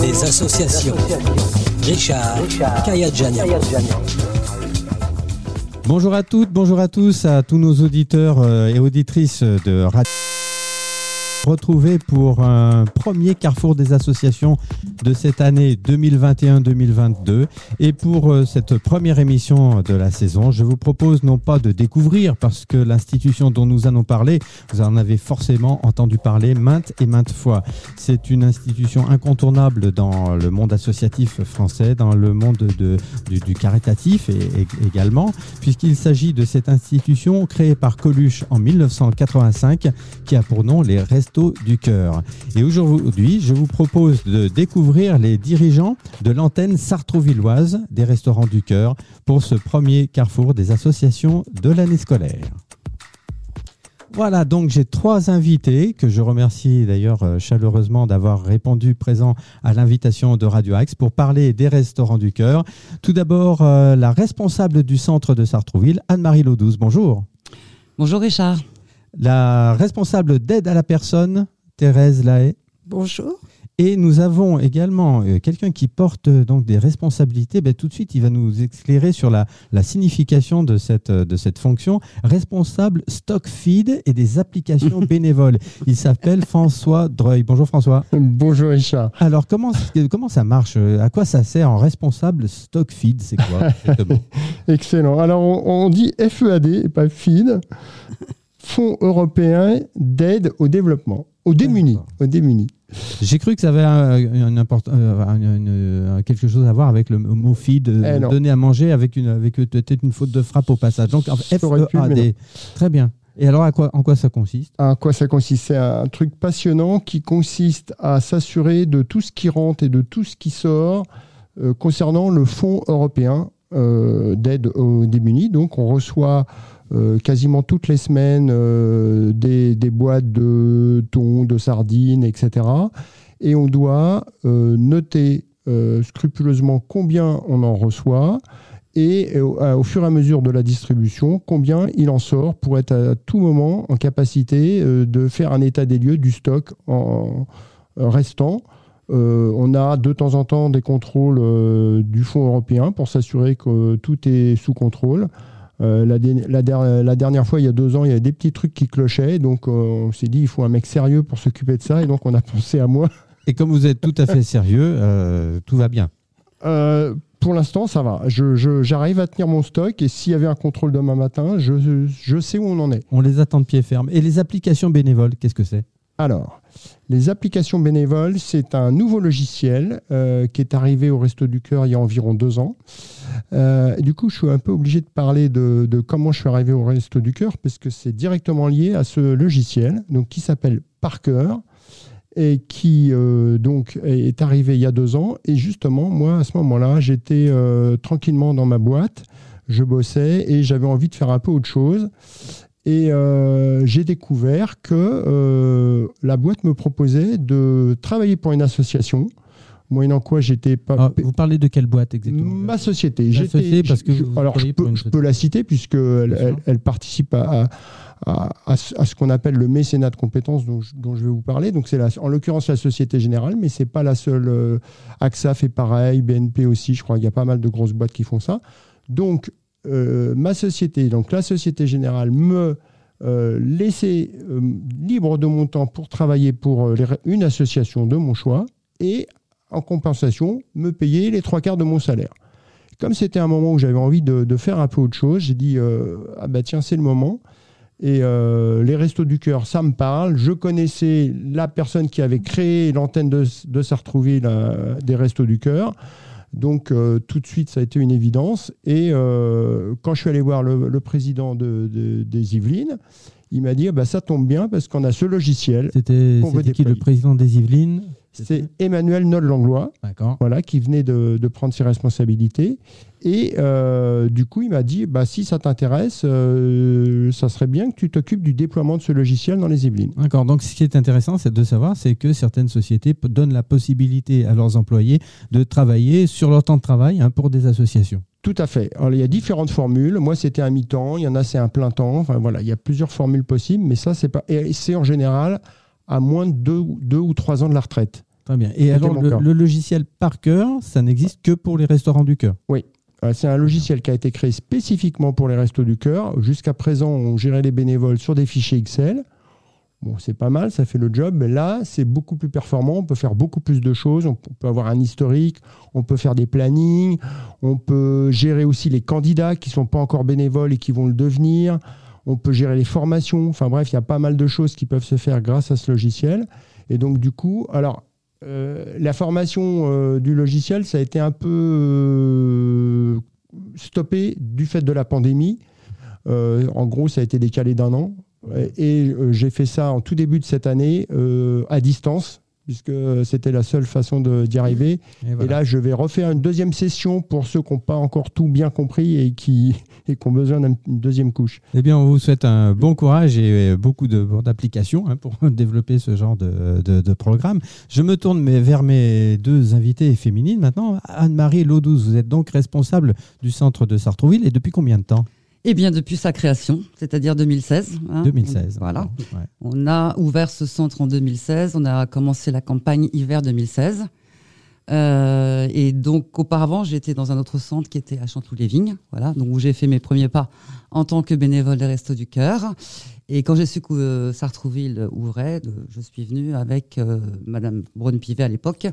des associations. Richard, Kayadjani. Bonjour à toutes, bonjour à tous, à tous nos auditeurs euh, et auditrices de Radio retrouver pour un premier carrefour des associations de cette année 2021-2022. Et pour euh, cette première émission de la saison, je vous propose non pas de découvrir, parce que l'institution dont nous allons parler, vous en avez forcément entendu parler maintes et maintes fois. C'est une institution incontournable dans le monde associatif français, dans le monde de, du, caritatif et, également, puisqu'il s'agit de cette institution créée par Coluche en 1985, qui a pour nom les Du Cœur. Et aujourd'hui, je vous propose de découvrir les dirigeants de l'antenne sartrouvilloise des Restaurants du Cœur pour ce premier carrefour des associations de l'année scolaire. Voilà, donc j'ai trois invités que je remercie d'ailleurs euh, chaleureusement d'avoir répondu présent à l'invitation de Radio Axe pour parler des restaurants du cœur. Tout d'abord, euh, la responsable du centre de Sartrouville, Anne-Marie Laudouze. Bonjour. Bonjour Richard la responsable d'aide à la personne, Thérèse Lahaye. Bonjour. Et nous avons également euh, quelqu'un qui porte euh, donc des responsabilités. Ben, tout de suite, il va nous éclairer sur la, signification de cette, euh, de cette fonction. Responsable stock feed et des applications bénévoles. Il s'appelle François Dreuil. Bonjour François. Bonjour Richard. Alors, comment, comment ça marche À quoi ça sert en responsable stock feed? C'est quoi Excellent. Alors, on, on dit FEAD et pas feed. Fonds européen d'aide au développement, aux démunis. Aux démunis. J'ai cru que ça avait un, euh, quelque chose à voir avec le mot feed, euh, eh donner à manger avec, une, avec peut-être une faute de frappe au passage. Donc FEAD. Très bien. Et alors, à quoi, en quoi ça consiste? À quoi ça consiste? C'est un truc passionnant qui consiste à s'assurer de tout ce qui rentre et de tout ce qui sort euh, concernant le Fonds européen d'aide aux démunis. Donc, on reçoit euh, quasiment toutes les semaines euh, des, boîtes de thon, de sardines, etc. Et on doit euh, noter scrupuleusement combien on en reçoit et au fur et à mesure de la distribution, combien il en sort pour être à tout moment en capacité de faire un état des lieux du stock en, restant. on a de temps en temps des contrôles du Fonds européen pour s'assurer que tout est sous contrôle. Euh, la, dernière fois, il y a deux ans, il y avait des petits trucs qui clochaient. Donc, euh, on s'est dit, il faut un mec sérieux pour s'occuper de ça. Et donc, on a pensé à moi. Et comme vous êtes tout à fait sérieux, euh, tout va bien. pour l'instant, ça va. J'arrive à tenir mon stock. Et s'il y avait un contrôle demain matin, je, je sais où on en est. On les attend de pied ferme. Et les applications bénévoles, qu'est-ce que c'est? Alors, les applications bénévoles, c'est un nouveau logiciel euh, qui est arrivé au Resto du Cœur il y a environ deux ans. Euh, du coup, je suis un peu obligé de parler de, comment je suis arrivé au Resto du Cœur parce que c'est directement lié à ce logiciel, donc qui s'appelle Parker et qui euh, donc est arrivé il y a deux ans. Et justement, moi, à ce moment-là, j'étais tranquillement dans ma boîte, je bossais et j'avais envie de faire un peu autre chose. Et euh, j'ai découvert que euh, la boîte me proposait de travailler pour une association, moyennant quoi j'étais pas. Ah, vous parlez de quelle boîte exactement? Ma société. Société parce que alors je peux, la citer puisque elle, participe à, à, ce qu'on appelle le mécénat de compétences dont je, dont je vais vous parler. Donc c'est en l'occurrence la Société Générale, mais c'est pas la seule. Euh, AXA fait pareil, BNP aussi. Je crois qu'il y a pas mal de grosses boîtes qui font ça. Donc euh, ma société, donc la Société Générale, me euh, laissait euh, libre de mon temps pour travailler pour une association de mon choix et en compensation me payer les trois quarts de mon salaire. Comme c'était un moment où j'avais envie de, faire un peu autre chose, j'ai dit ah bah tiens c'est le moment. Et les Restos du Cœur, ça me parle. Je connaissais la personne qui avait créé l'antenne de, de Sartrouville des Restos du Cœur. Donc euh, tout de suite, ça a été une évidence. Et euh, quand je suis allé voir le, président des Yvelines, il m'a dit ah bah, ça tombe bien parce qu'on a ce logiciel. C'était qui le président des Yvelines? C'est Emmanuel Nol-Langlois, voilà, qui venait de, prendre ses responsabilités. Et euh, du coup, il m'a dit bah, si ça t'intéresse, euh, ça serait bien que tu t'occupes du déploiement de ce logiciel dans les Yvelines. D'accord. Donc, ce qui est intéressant, c'est de savoir, c'est que certaines sociétés donnent la possibilité à leurs employés de travailler sur leur temps de travail hein, pour des associations. Tout à fait. Alors, il y a différentes formules. Moi, c'était un mi-temps. Il y en a, c'est un plein temps. Enfin, voilà, il y a plusieurs formules possibles, mais ça, c'est pas. Et c'est en général à moins de deux, deux ou trois ans de la retraite. Très bien. Et alors, le, logiciel par cœur, ça n'existe que pour les restaurants du cœur Oui. Euh, c'est un logiciel qui a été créé spécifiquement pour les restos du cœur. Jusqu'à présent, on gérait les bénévoles sur des fichiers Excel. Bon, c'est pas mal, ça fait le job, mais là, c'est beaucoup plus performant. On peut faire beaucoup plus de choses. On peut avoir un historique, on peut faire des plannings, on peut gérer aussi les candidats qui ne sont pas encore bénévoles et qui vont le devenir. On peut gérer les formations. Enfin bref, il y a pas mal de choses qui peuvent se faire grâce à ce logiciel. Et donc, du coup, alors, euh, la formation euh, du logiciel, ça a été un peu euh, stoppé du fait de la pandémie. en gros, ça a été décalé d'un an. Et j'ai fait ça en tout début de cette année à distance puisque c'était la seule façon d'y arriver. Et, là, je vais refaire une deuxième session pour ceux qui n'ont pas encore tout bien compris et qui, et qui ont besoin d'une deuxième couche. Eh bien, on vous souhaite un bon courage et beaucoup d'applications hein, pour développer ce genre de, de, programme. Je me tourne vers mes deux invités féminines maintenant. Anne-Marie Laudouze, vous êtes donc responsable du centre de Sartrouville et depuis combien de temps? Eh bien, depuis sa création, c'est-à-dire 2016. 2016. Hein, voilà. On a ouvert ce centre en 2016. On a commencé la campagne hiver 2016. Euh, et donc, auparavant, j'étais dans un autre centre qui était à Chanteloup-les-Vignes, voilà, donc où j'ai fait mes premiers pas en tant que bénévole des Restos du Cœur. Et quand j'ai su que euh, Sartrouville ouvrait, je suis venue avec euh, Madame Braun-Pivet à l'époque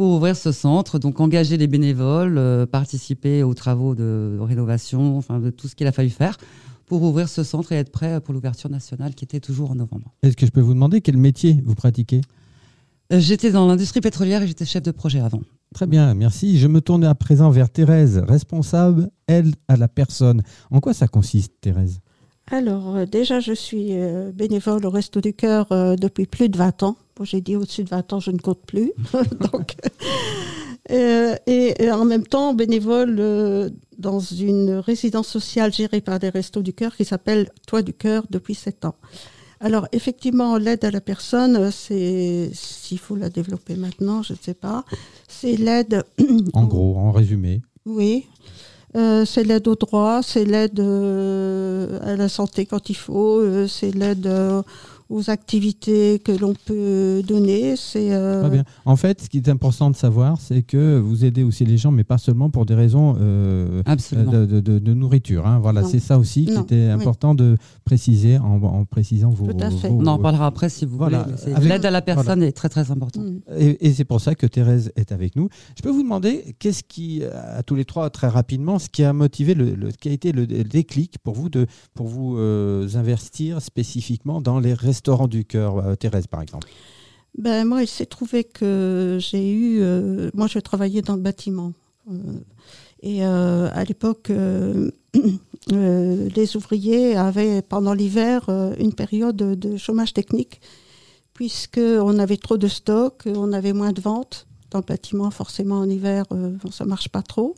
pour ouvrir ce centre, donc engager les bénévoles, euh, participer aux travaux de rénovation, enfin de tout ce qu'il a fallu faire pour ouvrir ce centre et être prêt pour l'ouverture nationale qui était toujours en novembre. Est-ce que je peux vous demander quel métier vous pratiquez? Euh, J'étais dans l'industrie pétrolière et j'étais chef de projet avant. Très bien, merci. Je me tourne à présent vers Thérèse, responsable, elle, à la personne. En quoi ça consiste, Thérèse? Alors, euh, déjà, je suis bénévole au Resto du Cœur depuis plus de 20 ans j'ai dit au-dessus de 20 ans, je ne compte plus. Donc, euh, et, en même temps, bénévole euh, dans une résidence sociale gérée par des Restos du Cœur qui s'appelle Toi du Cœur depuis 7 ans. Alors, effectivement, l'aide à la personne, c'est, s'il faut la développer maintenant, je ne sais pas, c'est l'aide. En gros, en résumé. Oui. Euh, c'est l'aide au droit, c'est l'aide à la santé quand il faut, c'est l'aide aux activités que l'on peut donner. C'est euh... En fait, ce qui est important de savoir, c'est que vous aidez aussi les gens, mais pas seulement pour des raisons euh, de, de, nourriture. Hein. Voilà, c'est ça aussi qui était important de préciser en, précisant vos, Tout à fait. On en parlera après si vous voulez. L'aide à la personne est très très importante. Et, c'est pour ça que Thérèse est avec nous. Je peux vous demander, qu'est-ce qui, à tous les trois, très rapidement, ce qui a motivé, le, qui a été le déclic pour vous de pour vous euh, investir spécifiquement dans les restaurants restaurant du cœur, euh, Thérèse par exemple ben, Moi, il s'est trouvé que j'ai eu. Euh, moi, je travaillais dans le bâtiment. Euh, et à l'époque, les ouvriers avaient pendant l'hiver une période de chômage technique, puisqu'on avait trop de stock, on avait moins de ventes. Dans le bâtiment, forcément, en hiver, ça ne marche pas trop.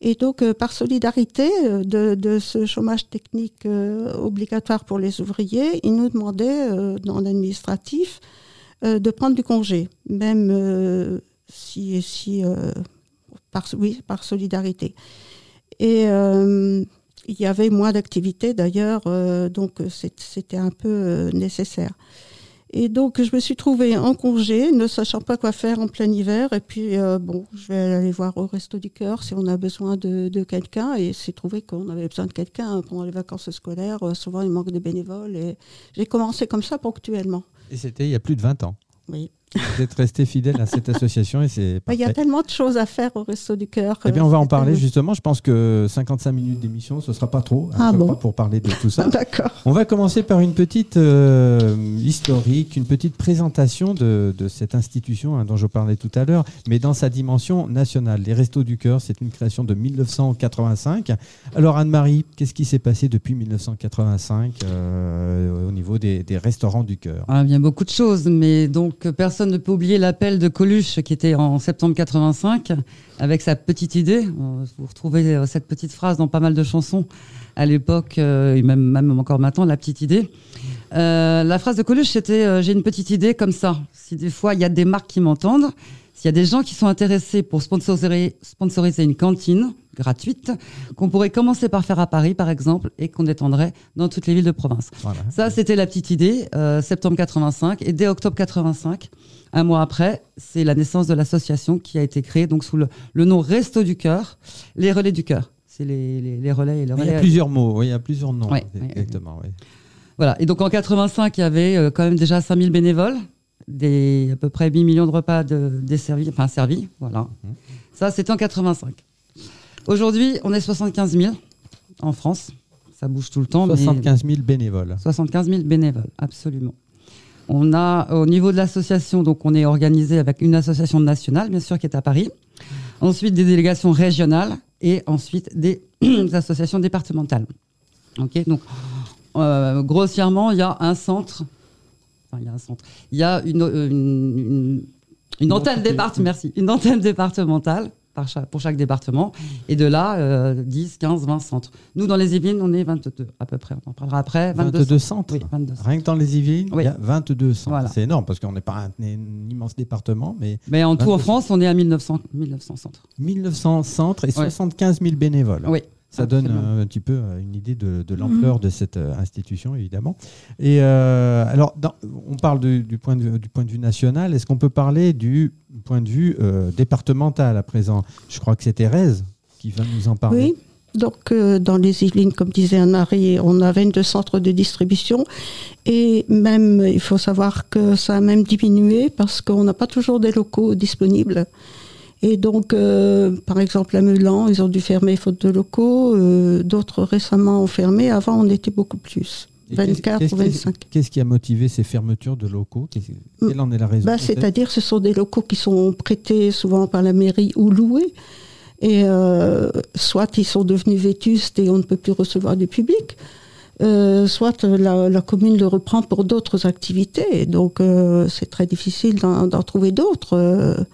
Et donc, euh, par solidarité euh, de, ce chômage technique euh, obligatoire pour les ouvriers, ils nous demandaient, dans l'administratif, de prendre du congé, même si, si par, oui, par solidarité. Et il y avait moins d'activités d'ailleurs, donc c'était un peu nécessaire. Et donc, je me suis trouvée en congé, ne sachant pas quoi faire en plein hiver. Et puis, euh, bon, je vais aller voir au Resto du Cœur si on a besoin de, quelqu'un. Et c'est trouvé qu'on avait besoin de quelqu'un pendant les vacances scolaires. Euh, souvent, il manque de bénévoles. Et j'ai commencé comme ça ponctuellement. Et c'était il y a plus de 20 ans Oui. Vous êtes resté fidèle à cette association et c'est Il y a tellement de choses à faire au Resto du Cœur. Eh bien, on va en parler justement. Je pense que 55 minutes d'émission, ce sera pas trop hein, ah pour parler de tout ça. D'accord. On va commencer par une petite euh, historique, une petite présentation de, de cette institution hein, dont je parlais tout à l'heure, mais dans sa dimension nationale. Les Restos du Cœur, c'est une création de 1985. Alors Anne-Marie, qu'est-ce qui s'est passé depuis 1985 euh, au niveau des, des restaurants du cœur? Ah, Il y a beaucoup de choses, mais donc personne personne ne peut oublier l'appel de Coluche qui était en septembre 85 avec sa petite idée. Vous retrouvez euh, cette petite phrase dans pas mal de chansons à l'époque euh, et même, encore maintenant, la petite idée. Euh, la phrase de Coluche c'était j'ai une petite idée comme ça. Si des fois il y a des marques qui m'entendent, s'il y a des gens qui sont intéressés pour sponsoriser une cantine, gratuite qu'on pourrait commencer par faire à Paris, par exemple, et qu'on étendrait dans toutes les villes de province. Ça, c'était la petite idée, euh, septembre 85. Et dès octobre 85, un mois après, c'est la naissance de l'association qui a été créée donc sous le, nom Resto du Cœur, les relais du cœur. C'est les, relais et le relais. Il y a plusieurs mots, oui, il y a plusieurs noms. exactement, Voilà. Et donc en 85, il y avait euh, quand même déjà 5000 bénévoles, des, à peu près 8 millions de repas de, desservis, enfin servis. Voilà. Mhm. Ça, c'était en 85. Aujourd'hui, on est 75 000 en France. Ça bouge tout le temps. 75 000 bénévoles. 75 000 bénévoles, absolument. On a au niveau de l'association, donc on est organisé avec une association nationale, bien sûr, qui est à Paris. Ensuite, des délégations régionales et ensuite des associations départementales. Ok, donc euh, grossièrement, il y a un centre. Enfin, il y a un centre. Il y a une, euh, une antenne, merci, une antenne départementale pour chaque département. Et de là, 10, 15, 20 centres. Nous, dans les Yvelines, on est 22 à peu près. On en parlera après. 22, centres, Rien que dans les Yvelines, il y a 22 centres. C'est énorme parce qu'on n'est pas un, immense département. Mais, mais en tout en France, on est à 1900, 1900 centres. 1900 centres et 75 000 bénévoles. Oui. Ça donne un, petit peu euh, une idée de, l'ampleur de cette euh, institution, évidemment. Et euh, alors, on parle du, point de vue, du point de vue national. Est-ce qu'on peut parler du point de vue départemental à présent? Je crois que c'est Thérèse qui va nous en parler. Oui. Donc, dans les Yvelines, comme disait Anne-Marie, on a 22 centres de distribution. Et même, il faut savoir que ça a même diminué parce qu'on n'a pas toujours des locaux disponibles. Et donc, euh, par exemple, à Meulan, ils ont dû fermer faute de locaux. Euh, d'autres récemment ont fermé. Avant, on était beaucoup plus. 24 ou 25. Qu'est-ce qui a motivé ces fermetures de locaux? Quelle en est la raison bah, C'est-à-dire ce sont des locaux qui sont prêtés souvent par la mairie ou loués. Et euh, soit ils sont devenus vétustes et on ne peut plus recevoir du public, soit la, la, commune le reprend pour d'autres activités. Donc c'est très difficile d'en trouver d'autres.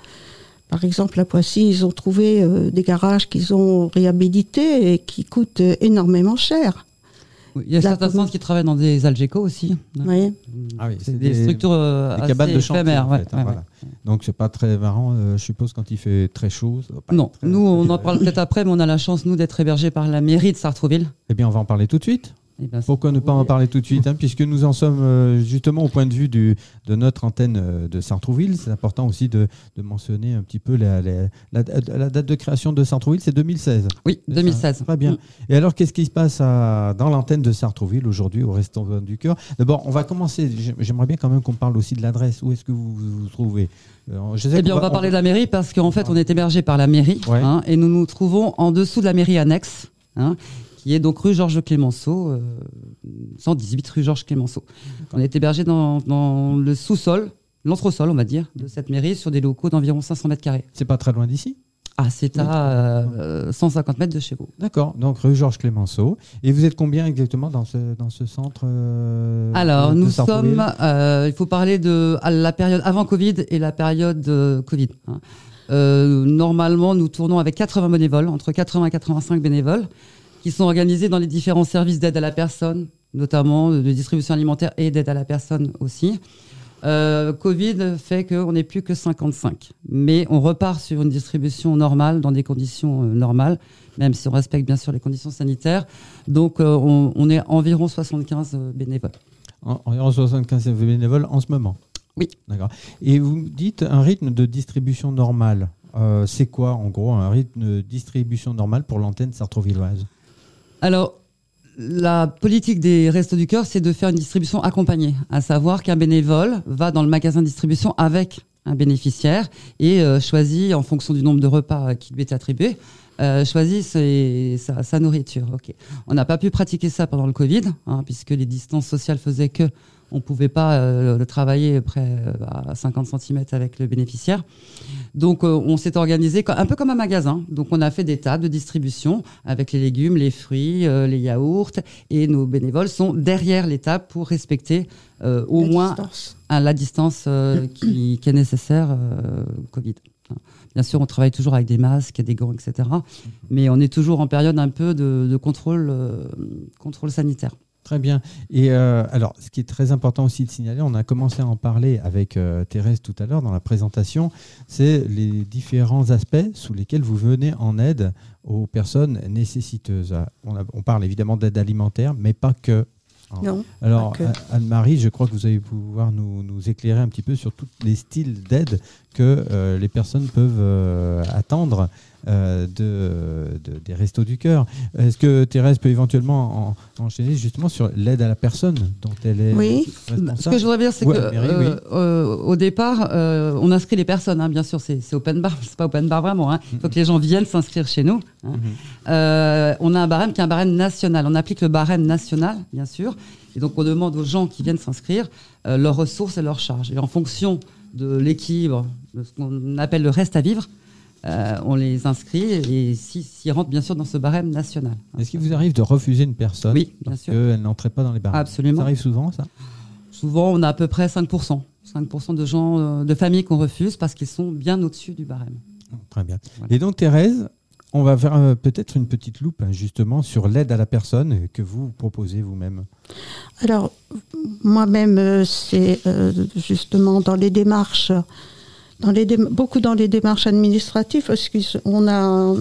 Par exemple, à Poissy, ils ont trouvé euh, des garages qu'ils ont réhabilités et qui coûtent euh, énormément cher. il y a certains centres qui travaillent dans des Algeco aussi. Oui. Ah oui, c'est des, structures euh, des cabanes de éphémères. Ouais, hein, voilà. Donc c'est pas très marrant, je suppose, quand il fait très chaud. Non, nous on en parle peut-être après, mais on a la chance nous d'être hébergés par la mairie de Sartrouville. Eh bien, on va en parler tout de suite. Eh ben, Pourquoi ne pas en parler tout de suite hein, Puisque nous en sommes euh, justement au point de vue du, de notre antenne euh, de Sartrouville. C'est important aussi de, de, mentionner un petit peu la, la, date de création de Sartrouville, c'est 2016. Oui, 2016. Très bien. Mm. Et alors, qu'est-ce qui se passe à, dans l'antenne de Sartrouville aujourd'hui au Restaurant du Cœur? D'abord, on va commencer. J'aimerais bien quand même qu'on parle aussi de l'adresse. Où est-ce que vous vous trouvez? Euh, eh bien, on va, parler de la mairie parce qu'en fait, on est hébergé par la mairie hein, et nous nous trouvons en dessous de la mairie annexe. Hein, qui est donc rue Georges Clémenceau, 118 euh, rue Georges Clémenceau. On est hébergé dans, le sous-sol, l'entresol, on va dire, de cette mairie, sur des locaux d'environ 500 mètres carrés. C'est pas très loin d'ici? Ah, c'est à 150 euh, mètres de chez vous. D'accord, donc rue Georges Clémenceau. Et vous êtes combien exactement dans ce, dans ce centre euh, Alors, nous sommes, il faut parler de la période avant Covid et la période Covid. Hein. normalement, nous tournons avec 80 bénévoles, entre 80 et 85 bénévoles qui sont organisés dans les différents services d'aide à la personne, notamment de distribution alimentaire et d'aide à la personne aussi. Euh, Covid fait qu'on n'est plus que 55, mais on repart sur une distribution normale dans des conditions euh, normales, même si on respecte bien sûr les conditions sanitaires. Donc euh, on, est environ 75 bénévoles. environ 75 bénévoles en ce moment. Oui. D'accord. Et vous me dites un rythme de distribution normal. c'est quoi en gros un rythme de distribution normal pour l'antenne sartrovilloise? Alors, la politique des Restos du Cœur, c'est de faire une distribution accompagnée, à savoir qu'un bénévole va dans le magasin de distribution avec un bénéficiaire et euh, choisit, en fonction du nombre de repas qui lui est attribué, euh, choisit sa, nourriture. On n'a pas pu pratiquer ça pendant le Covid, hein, puisque les distances sociales faisaient que on ne pouvait pas euh, le travailler près euh, à 50 cm avec le bénéficiaire. Donc euh, on s'est organisé un peu comme un magasin. Donc on a fait des tables de distribution avec les légumes, les fruits, les yaourts et nos bénévoles sont derrière les tables pour respecter au moins la distance qui, est nécessaire Covid. Bien sûr, on travaille toujours avec des masques, des gants, etc. Mais on est toujours en période un peu de, contrôle, contrôle sanitaire. Très bien. Et euh, alors, ce qui est très important aussi de signaler, on a commencé à en parler avec euh, Thérèse tout à l'heure dans la présentation, c'est les différents aspects sous lesquels vous venez en aide aux personnes nécessiteuses. On, on parle évidemment d'aide alimentaire, mais pas que. Non, Alors, Anne-Marie, je crois que vous allez pouvoir nous, éclairer un petit peu sur tous les styles d'aide que euh, les personnes peuvent attendre euh, de, des Restos du Cœur. Est-ce que Thérèse peut éventuellement enchaîner justement sur l'aide à la personne dont elle est Oui, ce que je voudrais dire, c'est qu'au euh, euh, au départ, on inscrit les personnes, hein, bien sûr, c'est open bar, c'est pas open bar vraiment. Hein. Il faut que les gens viennent s'inscrire chez nous. Hein. Mm-hmm. on a un barème qui est un barème national. On applique le barème national, bien sûr. Et donc, on demande aux gens qui viennent s'inscrire leurs ressources et leurs charges. Et en fonction de l'équilibre, de ce qu'on appelle le reste à vivre, euh, on les inscrit et s'ils rentrent bien sûr dans ce barème national. Est-ce qu'il vous arrive de refuser une personne oui, bien sûr. qu'elle n'entrait pas dans les barèmes? Absolument. Ça arrive souvent, ça? Souvent, on a à peu près 5%. 5% de gens, euh, de familles qu'on refuse parce qu'ils sont bien au-dessus du barème. Très bien. Et donc, Thérèse, on va faire euh, peut-être une petite loupe hein, justement sur l'aide à la personne que vous proposez vous-même. Alors, moi-même, c'est justement dans les démarches beaucoup dans les démarches administratives, parce qu'on a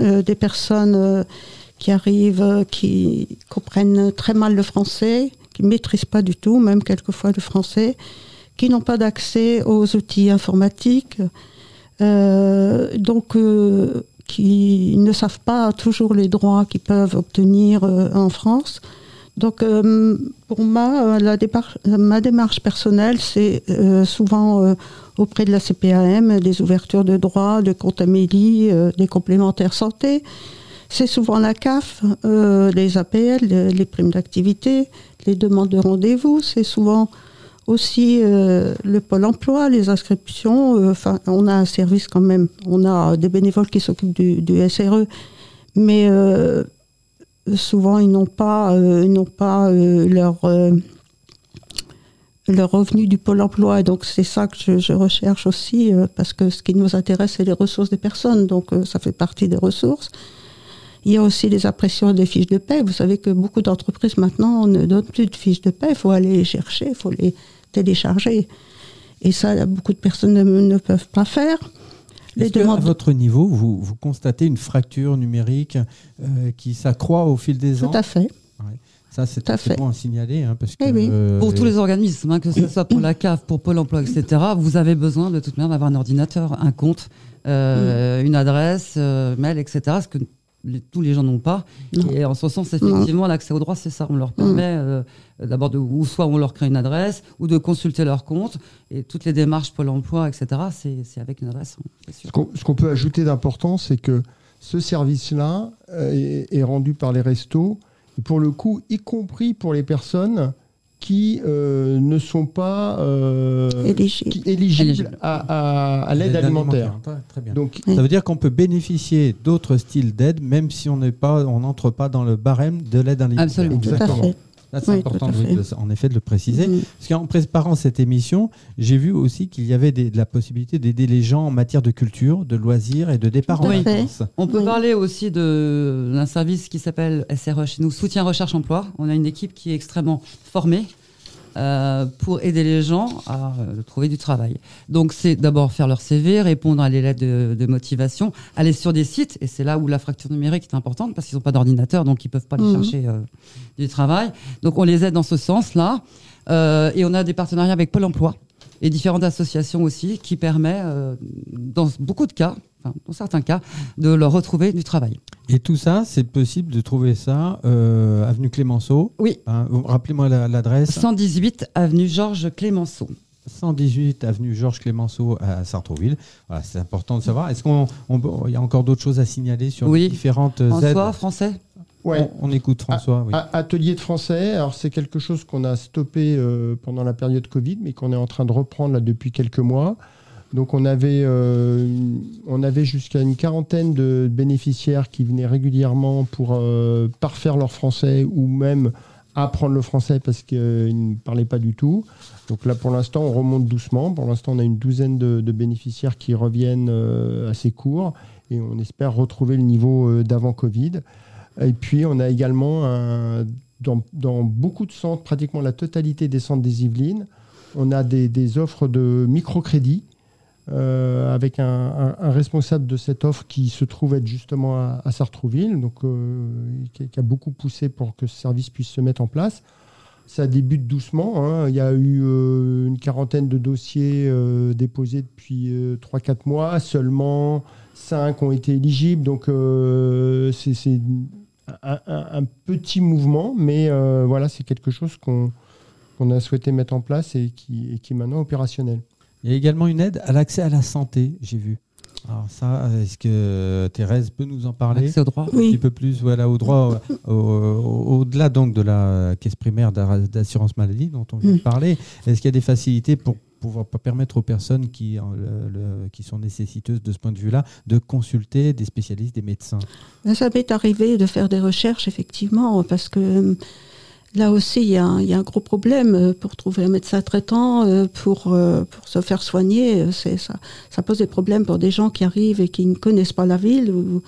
euh, des personnes euh, qui arrivent, euh, qui comprennent très mal le français, qui ne maîtrisent pas du tout, même quelquefois le français, qui n'ont pas d'accès aux outils informatiques, donc qui ne savent pas toujours les droits qu'ils peuvent obtenir en France. Donc, pour moi, ma démarche personnelle, c'est souvent auprès de la CPAM des ouvertures de droits, de comptes Amélie, euh, des complémentaires santé. C'est souvent la CAF, euh, les APL, les, primes d'activité, les demandes de rendez-vous. C'est souvent aussi euh, le pôle emploi, les inscriptions. On a un service quand même. On a des bénévoles qui s'occupent du, du, SRE, mais souvent ils n'ont pas, ils n'ont pas leur le revenu du pôle emploi. Et donc, c'est ça que je, recherche aussi, euh, parce que ce qui nous intéresse, c'est les ressources des personnes. Donc, euh, ça fait partie des ressources. Il y a aussi les impressions des fiches de paie. Vous savez que beaucoup d'entreprises maintenant ne donnent plus de fiches de paie. Il faut aller les chercher, il faut les télécharger. Et ça, beaucoup de personnes ne, peuvent pas faire. Les demandes... à votre niveau, vous, vous, constatez une fracture numérique euh, qui s'accroît au fil des ans Tout à fait. Ça, c'est très bon à signaler. Hein, parce eh que, euh, pour tous les organismes, hein, que ce soit pour la CAF, pour Pôle emploi, etc., vous avez besoin de toute manière d'avoir un ordinateur, un compte, euh, une adresse, euh, mail, etc. Ce que tous les gens n'ont pas. Et en ce sens, effectivement, l'accès au droit, c'est ça. On leur permet d'abord de, ou soit on leur crée une adresse, ou de consulter leur compte. Et toutes les démarches Pôle emploi, etc., c'est avec une adresse. Hein, ce qu'on peut ajouter d'important, c'est que ce service-là est, est rendu par les restos pour le coup, y compris pour les personnes qui euh, ne sont pas euh, éligibles, à, l'aide alimentaire. Très bien. Donc, Ça veut dire qu'on peut bénéficier d'autres styles d'aide même si on n'entre pas, pas dans le barème de l'aide alimentaire. Absolument. Exactement c'est important en effet de le préciser. Mm. Parce qu'en préparant cette émission, j'ai vu aussi qu'il y avait de la possibilité d'aider les gens en matière de culture, de loisirs et de départ en vacances. On peut parler aussi d'un service qui s'appelle SRE chez nous, Soutien Recherche Emploi. On a une équipe qui est extrêmement formée euh, pour aider les gens à euh, trouver du travail. Donc c'est d'abord faire leur CV, répondre à les lettres de, motivation, aller sur des sites, et c'est là où la fracture numérique est importante, parce qu'ils n'ont pas d'ordinateur, donc ils peuvent pas aller mmh. chercher euh, du travail. Donc on les aide dans ce sens-là, et on a des partenariats avec Pôle Emploi et différentes associations aussi qui permettent, dans beaucoup de cas, dans certains cas, de leur retrouver du travail. Et tout ça, c'est possible de trouver ça euh, avenue Clémenceau. Oui. Hein, rappelez-moi l'adresse. 118 avenue Georges Clémenceau. 118 avenue Georges Clémenceau à Sartrouville. Voilà, c'est important de savoir. Est-ce qu'il y a encore d'autres choses à signaler sur oui. différentes François, aides français? Ouais. On, écoute François. Oui. Atelier de français. Alors c'est quelque chose qu'on a stoppé euh, pendant la période Covid, mais qu'on est en train de reprendre là depuis quelques mois. Donc on avait, euh, on avait jusqu'à une quarantaine de bénéficiaires qui venaient régulièrement pour euh, parfaire leur français ou même apprendre le français parce qu'ils ne parlaient pas du tout. Donc là pour l'instant on remonte doucement. Pour l'instant on a une douzaine de, bénéficiaires qui reviennent euh, assez court et on espère retrouver le niveau d'avant Covid. Et puis on a également dans, beaucoup de centres, pratiquement la totalité des centres des Yvelines, on a des, offres de microcrédit euh, avec un, responsable de cette offre qui se trouve être justement à, Sartrouville, donc euh, qui, a beaucoup poussé pour que ce service puisse se mettre en place. Ça débute doucement. Hein. Il y a eu euh, une quarantaine de dossiers déposés depuis 3-4 mois. Seulement 5 ont été éligibles. Donc c'est un, petit mouvement, mais voilà, c'est quelque chose qu'on a souhaité mettre en place et qui, et qui est maintenant opérationnel. Il y a également une aide à l'accès à la santé, j'ai vu. Alors ça, est-ce que Thérèse peut nous en parler Accès au droit Un petit peu plus, voilà, au droit, au-delà donc de la caisse primaire d'assurance maladie dont on vient de mm. parler. Est-ce qu'il y a des facilités pour pouvoir permettre aux personnes qui, qui sont nécessiteuses de ce point de vue-là de consulter des spécialistes, des médecins? Ça m'est arrivé de faire des recherches, effectivement, parce que Là aussi, il y, a un, gros problème euh, pour trouver un médecin traitant, euh, pour, euh, pour se faire soigner. Ça, pose des problèmes pour des gens qui arrivent et qui ne connaissent pas la ville ou,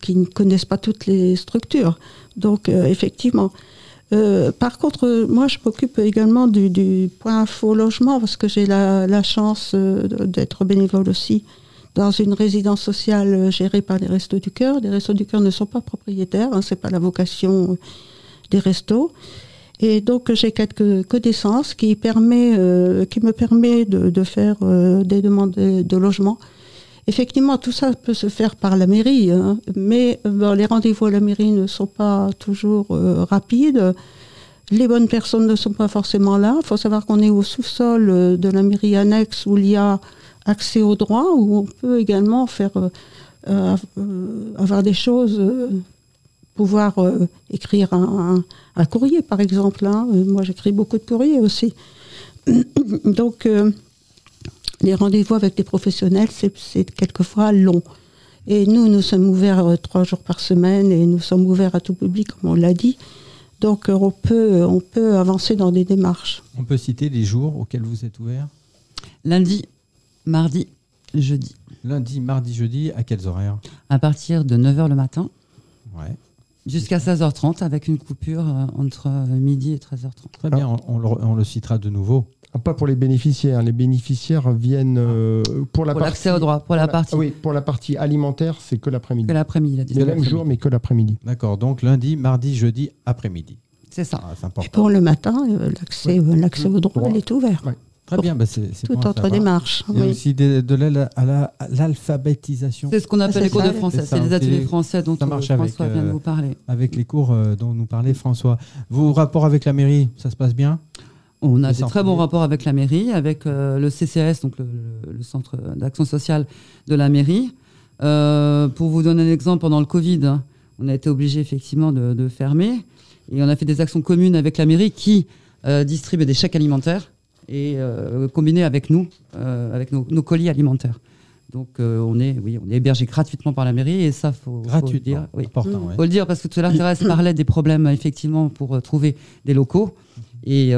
qui ne connaissent pas toutes les structures. Donc, effectivement. par contre, moi, je m'occupe également du, point faux logement parce que j'ai la, la chance d'être bénévole aussi dans une résidence sociale gérée par les Restos du Cœur. Les Restos du Cœur ne sont pas propriétaires, hein, c'est pas la vocation des restos. Et donc j'ai quelques connaissances qui, permet, euh, qui me permet de, faire euh, des demandes de, logement. Effectivement, tout ça peut se faire par la mairie, hein, mais euh, les rendez-vous à la mairie ne sont pas toujours rapides. Les bonnes personnes ne sont pas forcément là. Il faut savoir qu'on est au sous-sol de la mairie annexe où il y a accès au droit, où on peut également faire avoir des choses pouvoir euh, écrire un, courrier, par exemple. Hein. Euh, moi, j'écris beaucoup de courriers aussi. Donc, euh, les rendez-vous avec des professionnels, c'est quelquefois long. Et nous, nous sommes ouverts trois jours par semaine et nous sommes ouverts à tout public, comme on l'a dit. Donc, on peut, on peut avancer dans des démarches. On peut citer les jours auxquels vous êtes ouverts? Lundi, mardi, jeudi. Lundi, mardi, jeudi, à quels horaires? À partir de 9h le matin. Ouais. Jusqu'à 16h30 avec une coupure euh, entre euh, midi et 13h30. Très bien, on, le, citera de nouveau. Ah, pas pour les bénéficiaires. Les bénéficiaires viennent euh, pour la pour l'accès au droit, pour la partie. oui, pour la partie alimentaire, c'est que l'après-midi. Que l'après-midi, Le même jour, mais que l'après-midi. D'accord. Donc lundi, mardi, jeudi, après-midi. C'est ça. Ah, et pour le matin, l'accès, l'accès au droit, il est ouvert. Très bien, bah c'est toute bon autre démarche. Il y a aussi de, de l'aide à l'alphabétisation. c'est ce qu'on appelle les cours de français, c'est des ateliers français dont ça marche François vient de vous parler. Euh, avec les cours euh, dont nous parlait François. Vos rapports avec la mairie, ça se passe bien? On a des très bons rapports avec la mairie, avec euh, le CCS, donc le, Centre d'action sociale de la mairie. pour vous donner un exemple, pendant le Covid, hein, on a été obligé effectivement de, de, fermer et on a fait des actions communes avec la mairie qui distribue des chèques alimentaires et euh, combiné avec nous, euh, avec nos, colis alimentaires. Donc euh, on est, oui, on est hébergé gratuitement par la mairie et ça faut, faut le dire. Oui. Important, faut le dire parce que tout à l'heure Thérèse parlait des problèmes effectivement pour trouver des locaux. Et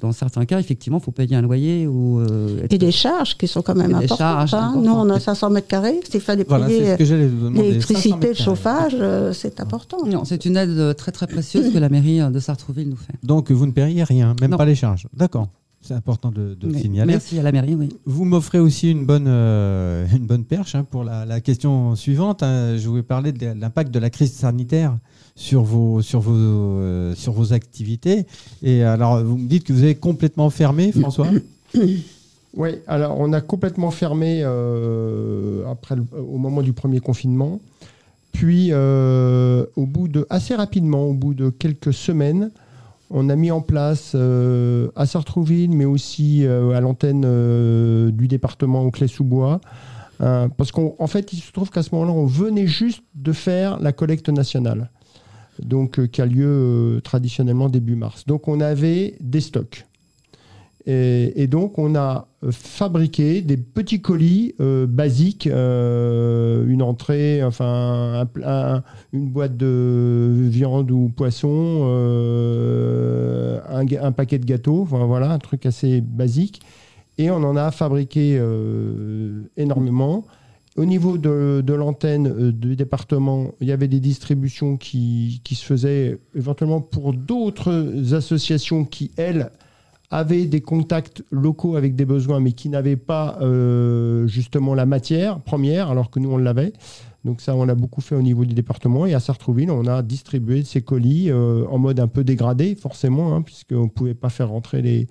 dans certains cas, effectivement, il faut payer un loyer ou et des charges qui sont quand même importantes. Hein. Nous, on a 500 mètres carrés. S'il fallait payer l'électricité, le chauffage, c'est important. Non, c'est une aide très très précieuse que la mairie de Sartrouville nous fait. Donc vous ne payez rien, même pas les charges. D'accord. C'est important de, le signaler. Merci à la mairie, oui. Vous m'offrez aussi une bonne, euh, une bonne perche hein, pour la, question suivante. Hein. Je voulais parler de l'impact de la crise sanitaire sur vos, sur vos, euh, sur vos activités. Et alors, vous me dites que vous avez complètement fermé, François Oui, alors on a complètement fermé euh, après au moment du premier confinement. Puis, au bout de, assez rapidement, au bout de quelques semaines, on a mis en place euh, à Sartrouville, mais aussi euh, à l'antenne euh, du département au Clé-sous-Bois. parce qu'en fait, il se trouve qu'à ce moment-là, on venait juste de faire la collecte nationale, donc qui a lieu traditionnellement début mars. Donc on avait des stocks. Et, donc, on a fabriqué des petits colis euh, basiques, euh, une entrée, enfin, une boîte de viande ou poisson, euh, un, paquet de gâteaux, enfin, voilà, un truc assez basique. Et on en a fabriqué énormément. au niveau de, l'antenne du département, il y avait des distributions qui, se faisaient éventuellement pour d'autres associations qui, elles, avaient des contacts locaux avec des besoins, mais qui n'avaient pas euh, justement la matière première, alors que nous, on l'avait. Donc ça, on a beaucoup fait au niveau du département. Et à Sartrouville, on a distribué ces colis euh, en mode un peu dégradé, forcément, hein, puisqu'on ne pouvait pas faire rentrer les,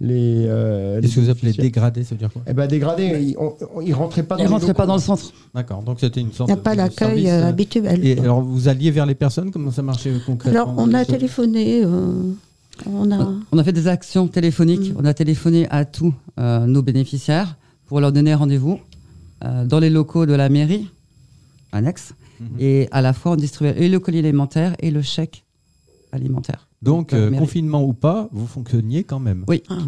les. Euh, Qu'est-ce que vous appelez dégradé Ça veut dire quoi? Eh ben dégradé, il, ne rentrait pas. Dans il rentrait pas dans le centre. D'accord. Donc c'était une sorte. Il n'y a pas l'accueil euh, habituel. Et alors vous alliez vers les personnes? Comment ça marchait concrètement? Alors on a téléphoné. Euh, on a... on a fait des actions téléphoniques. Mm. On a téléphoné à tous nos bénéficiaires pour leur donner rendez-vous dans les locaux de la mairie annexe. Mm-hmm. Et à la fois on distribuait et le colis alimentaire et le chèque alimentaire. Donc, euh, confinement ou pas, vous fonctionniez quand même. Oui. Ah,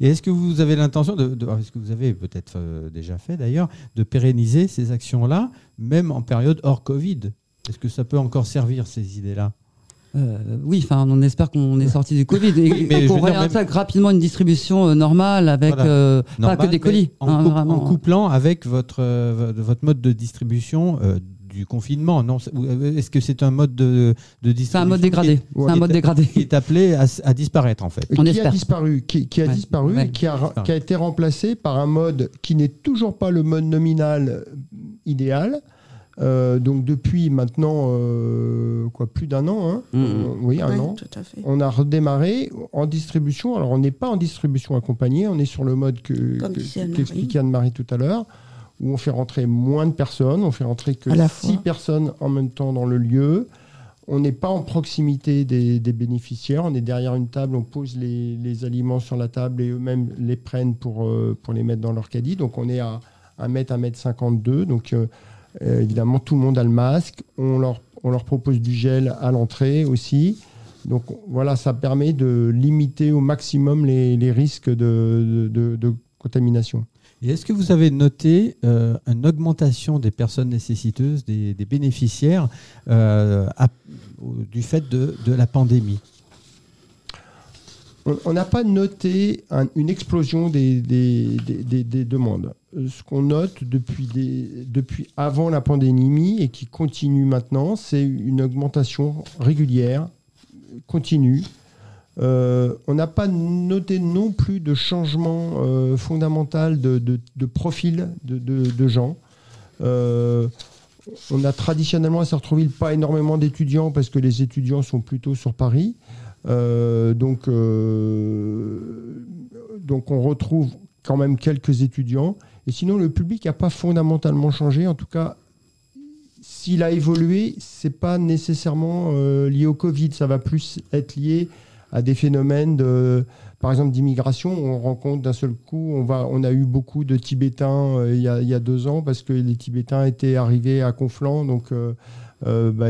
Et est-ce que vous avez l'intention de, est-ce que vous avez peut-être euh, déjà fait d'ailleurs, de pérenniser ces actions-là, même en période hors Covid? Est-ce que ça peut encore servir ces idées-là? Euh, oui, enfin, on espère qu'on est sorti du Covid et, qu'on réintègre rapidement une distribution normale avec pas que des colis. En, hein, en, couplant avec votre, votre mode de distribution du confinement. Non, est-ce que c'est un mode de, de C'est un mode dégradé. C'est un mode dégradé. Qui est appelé à, disparaître en fait. On qui, a disparu, qui, a disparu, et qui a, qui a été remplacé par un mode qui n'est toujours pas le mode nominal euh, idéal. Euh, donc depuis maintenant euh, quoi plus d'un an, hein. mmh. oui un an, on a redémarré en distribution. Alors on n'est pas en distribution accompagnée, on est sur le mode que qu'expliquait Anne-Marie tout à l'heure où on fait rentrer moins de personnes, on fait rentrer que six personnes en même temps dans le lieu. On n'est pas en proximité des, bénéficiaires, on est derrière une table, on pose les, aliments sur la table et eux-mêmes les prennent pour, euh, pour les mettre dans leur caddie. Donc on est à 1 mètre, 1 mètre 52. Donc euh, évidemment, tout le monde a le masque. On leur, propose du gel à l'entrée aussi. Donc voilà, ça permet de limiter au maximum les, risques de, de contamination. Et est-ce que vous avez noté euh, une augmentation des personnes nécessiteuses, des, bénéficiaires, euh, du fait de, la pandémie? On n'a pas noté une explosion des, demandes. Ce qu'on note depuis, avant la pandémie et qui continue maintenant, c'est une augmentation régulière, continue, euh, on n'a pas noté non plus de changement euh, fondamental de, profil de, gens. Euh, on a traditionnellement à Sartreville pas énormément d'étudiants parce que les étudiants sont plutôt sur Paris. Donc, donc on retrouve quand même quelques étudiants. Et sinon, le public n'a pas fondamentalement changé. En tout cas, s'il a évolué, c'est pas nécessairement lié au Covid. Ça va plus être lié à des phénomènes par exemple, d'immigration. On rencontre d'un seul coup, on, a eu beaucoup de Tibétains euh, il, y a, deux ans parce que les Tibétains étaient arrivés à Conflans. Donc, euh, euh, bah,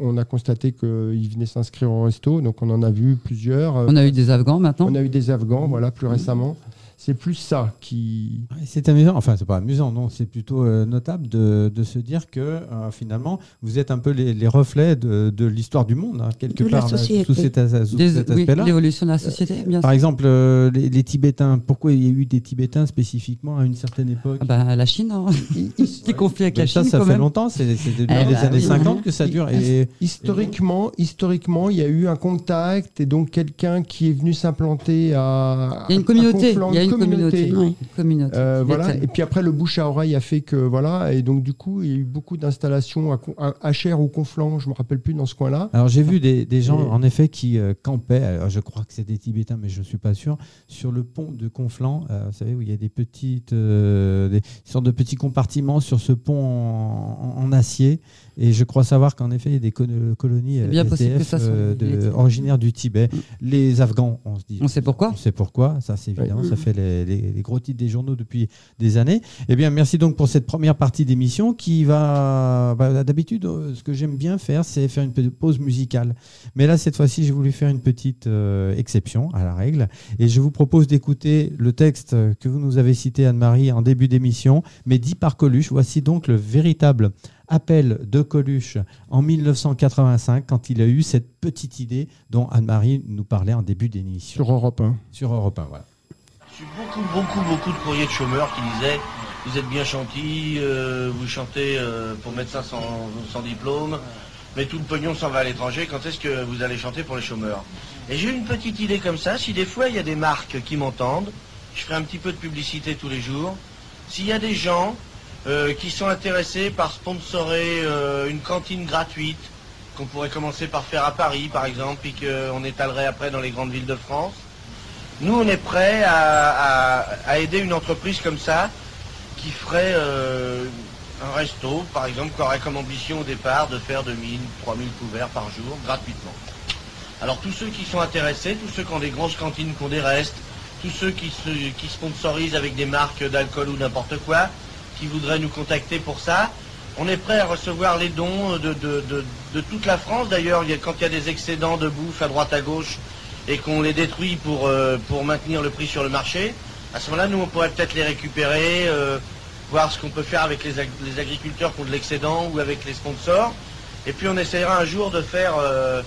on a constaté qu'ils venaient s'inscrire au resto. Donc, on en a vu plusieurs. On a eu des Afghans maintenant On a eu des Afghans, voilà, plus récemment c'est plus ça qui. C'est amusant, enfin, c'est pas amusant, non, c'est plutôt euh, notable de, de, se dire que euh, finalement, vous êtes un peu les, les reflets de, de l'histoire du monde, hein, quelque part, sous cet, aspect-là. L'évolution de la société, bien sûr. Par exemple, euh, les, Tibétains, pourquoi il y a eu des Tibétains spécifiquement à une certaine époque? Ah bah, La Chine, hein. qui conflit avec la Chine. Ça, ça fait longtemps, c'est depuis eh les bah années 50 que ça dure. Et, historiquement, historiquement, il y a eu un contact et donc quelqu'un qui est venu s'implanter à. Il y a une communauté. Il y a une communauté. communauté. Euh, voilà. Et puis après, le bouche à oreille a fait que voilà. Et donc du coup, il y a eu beaucoup d'installations à, à Cher ou Conflans. Je me rappelle plus dans ce coin-là. Alors j'ai vu des, des, gens en effet qui euh, campaient. Alors, je crois que c'est des Tibétains, mais je ne suis pas sûr. Sur le pont de Conflans, euh, vous savez où il y a des petites, des sortes de petits compartiments sur ce pont en acier. Et je crois savoir qu'en effet, il y a des colonies bien SDF, euh, de, originaires du Tibet. Les Afghans, on se dit. On sait pourquoi On sait pourquoi. Ça, c'est évidemment, ça fait les, gros titres des journaux depuis des années. Eh bien, merci donc pour cette première partie d'émission qui va. Bah, d'habitude, euh, ce que j'aime bien faire, c'est faire une pause musicale. Mais là, cette fois-ci, j'ai voulu faire une petite euh, exception à la règle. Et je vous propose d'écouter le texte que vous nous avez cité, Anne-Marie, en début d'émission, mais dit par Coluche. Voici donc le véritable appel de Coluche en 1985 quand il a eu cette petite idée dont Anne-Marie nous parlait en début d'émission. Sur Europe 1. Sur Europe 1, voilà. J'ai beaucoup, beaucoup, beaucoup de courriers de chômeurs qui disaient vous êtes bien chantis, euh, vous chantez euh, pour médecins sans, sans diplôme, mais tout le pognon s'en va à l'étranger, quand est-ce que vous allez chanter pour les chômeurs? Et j'ai une petite idée comme ça, si des fois il y a des marques qui m'entendent, je ferai un petit peu de publicité tous les jours, s'il y a des gens euh, qui sont intéressés par sponsorer une cantine gratuite, qu'on pourrait commencer par faire à Paris par exemple, puis qu'on étalerait après dans les grandes villes de France, nous on est prêts à, aider une entreprise comme ça, qui ferait euh, un resto, par exemple, qui aurait comme ambition au départ de faire 2000, 3000 couverts par jour, gratuitement. Alors tous ceux qui sont intéressés, tous ceux qui ont des grosses cantines, qui ont des restes, tous ceux qui sponsorisent avec des marques d'alcool ou n'importe quoi, qui voudraient nous contacter pour ça, on est prêt à recevoir les dons de, toute la France. D'ailleurs, quand il y a des excédents de bouffe à droite à gauche et qu'on les détruit pour, euh, pour maintenir le prix sur le marché, à ce moment-là, nous, on pourrait peut-être les récupérer, euh, voir ce qu'on peut faire avec les, agriculteurs pour de l'excédent ou avec les sponsors. Et puis on essaiera un jour de faire, euh,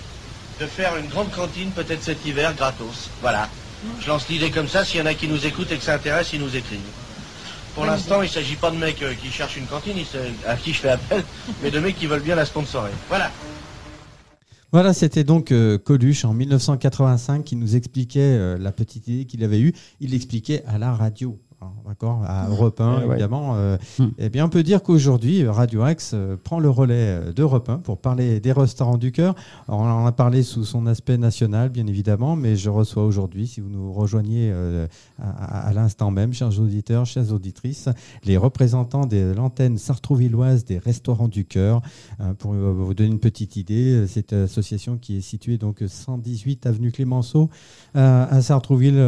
de faire une grande cantine, peut-être cet hiver, gratos. Voilà. Je lance l'idée comme ça. S'il y en a qui nous écoutent et que ça intéresse, ils nous écrivent. Pour l'instant, il ne s'agit pas de mecs euh, qui cherchent une cantine, à qui je fais appel, mais de mecs qui veulent bien la sponsorer. Voilà. Voilà, c'était donc Coluche en 1985 qui nous expliquait la petite idée qu'il avait eue. Il l'expliquait à la radio d'accord, à Europe 1, eh évidemment. Euh, hmm. Eh bien, on peut dire qu'aujourd'hui, Radio Axe euh, prend le relais d'Europe 1 pour parler des restaurants du cœur. on en a parlé sous son aspect national, bien évidemment, mais je reçois aujourd'hui, si vous nous rejoignez euh, à, l'instant même, chers auditeurs, chères auditrices, les représentants de l'antenne sartrouvilloise des restaurants du cœur. pour vous donner une petite idée, cette association qui est située donc 118 avenue Clémenceau à Sartrouville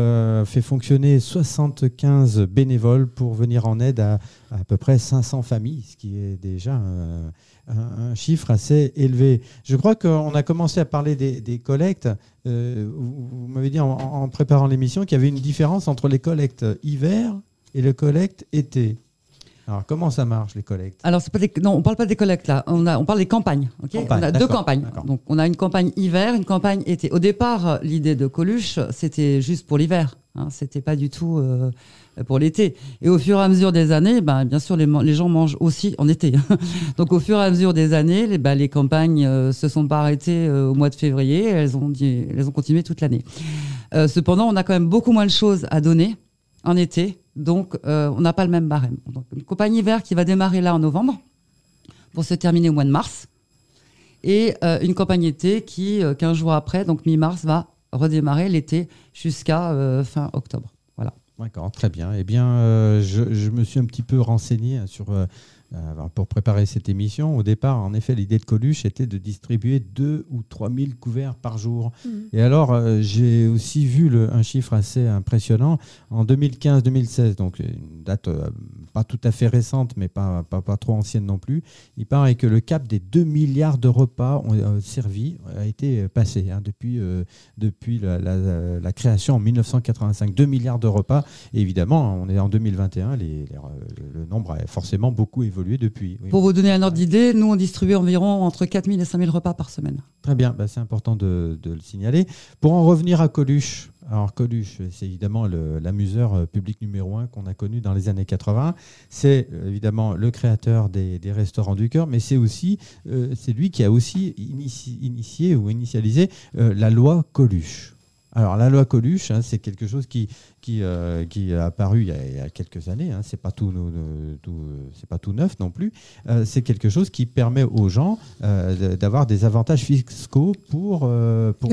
fait fonctionner 75 bénévoles pour venir en aide à à, peu près 500 familles, ce qui est déjà un, chiffre assez élevé. Je crois qu'on a commencé à parler des, collectes. Euh, vous, m'avez dit en, préparant l'émission qu'il y avait une différence entre les collectes hiver et les collectes été. Alors, comment ça marche, les collectes? Alors, pas non, on ne parle pas des collectes, là. On, a, on parle des campagnes. on a deux campagnes. Donc, on a une campagne hiver, une campagne été. Au départ, l'idée de Coluche, c'était juste pour l'hiver. Hein. C'était pas du tout euh, pour l'été. Et au fur et à mesure des années, ben, bien sûr, les, gens mangent aussi en été. Donc, au fur et à mesure des années, les, les campagnes euh, se sont pas arrêtées euh, au mois de février. Elles ont, ont continué toute l'année. cependant, on a quand même beaucoup moins de choses à donner en été donc, euh, on n'a pas le même barème. Une compagnie hiver qui va démarrer là en novembre pour se terminer au mois de mars. Et euh, une campagne été qui, 15 euh, jours après, donc mi-mars, va redémarrer l'été jusqu'à fin octobre. D'accord, très bien. Eh bien, je, je, me suis un petit peu renseigné sur euh, pour préparer cette émission, au départ, en effet, l'idée de Coluche était de distribuer 2 ou 3 000 couverts par jour. Mmh. Et alors, euh, j'ai aussi vu le, un chiffre assez impressionnant. En 2015-2016, donc une date euh, pas tout à fait récente, mais pas, pas, pas, trop ancienne non plus, il paraît que le cap des 2 milliards de repas ont, servis a été passé hein, depuis, depuis la, la, création en 1985. 2 milliards de repas. Et évidemment, on est en 2021, les, le nombre a forcément beaucoup évolué depuis. Pour vous donner un ordre d'idée, nous, on distribue environ entre 4000 et 5000 repas par semaine. Très bien, bah, c'est important de, le signaler. Pour en revenir à Coluche, alors Coluche, c'est évidemment l'amuseur euh, public numéro un qu'on a connu dans les années 80. C'est euh, évidemment le créateur des, restaurants du cœur, mais c'est aussi euh, c'est lui qui a aussi initié ou initialisé la loi Coluche. Alors la loi Coluche, hein, c'est quelque chose qui, qui, euh, qui est apparu il y a, quelques années. Hein, c'est pas tout, c'est pas tout neuf non plus. Euh, c'est quelque chose qui permet aux gens euh, d'avoir des avantages fiscaux pour pour,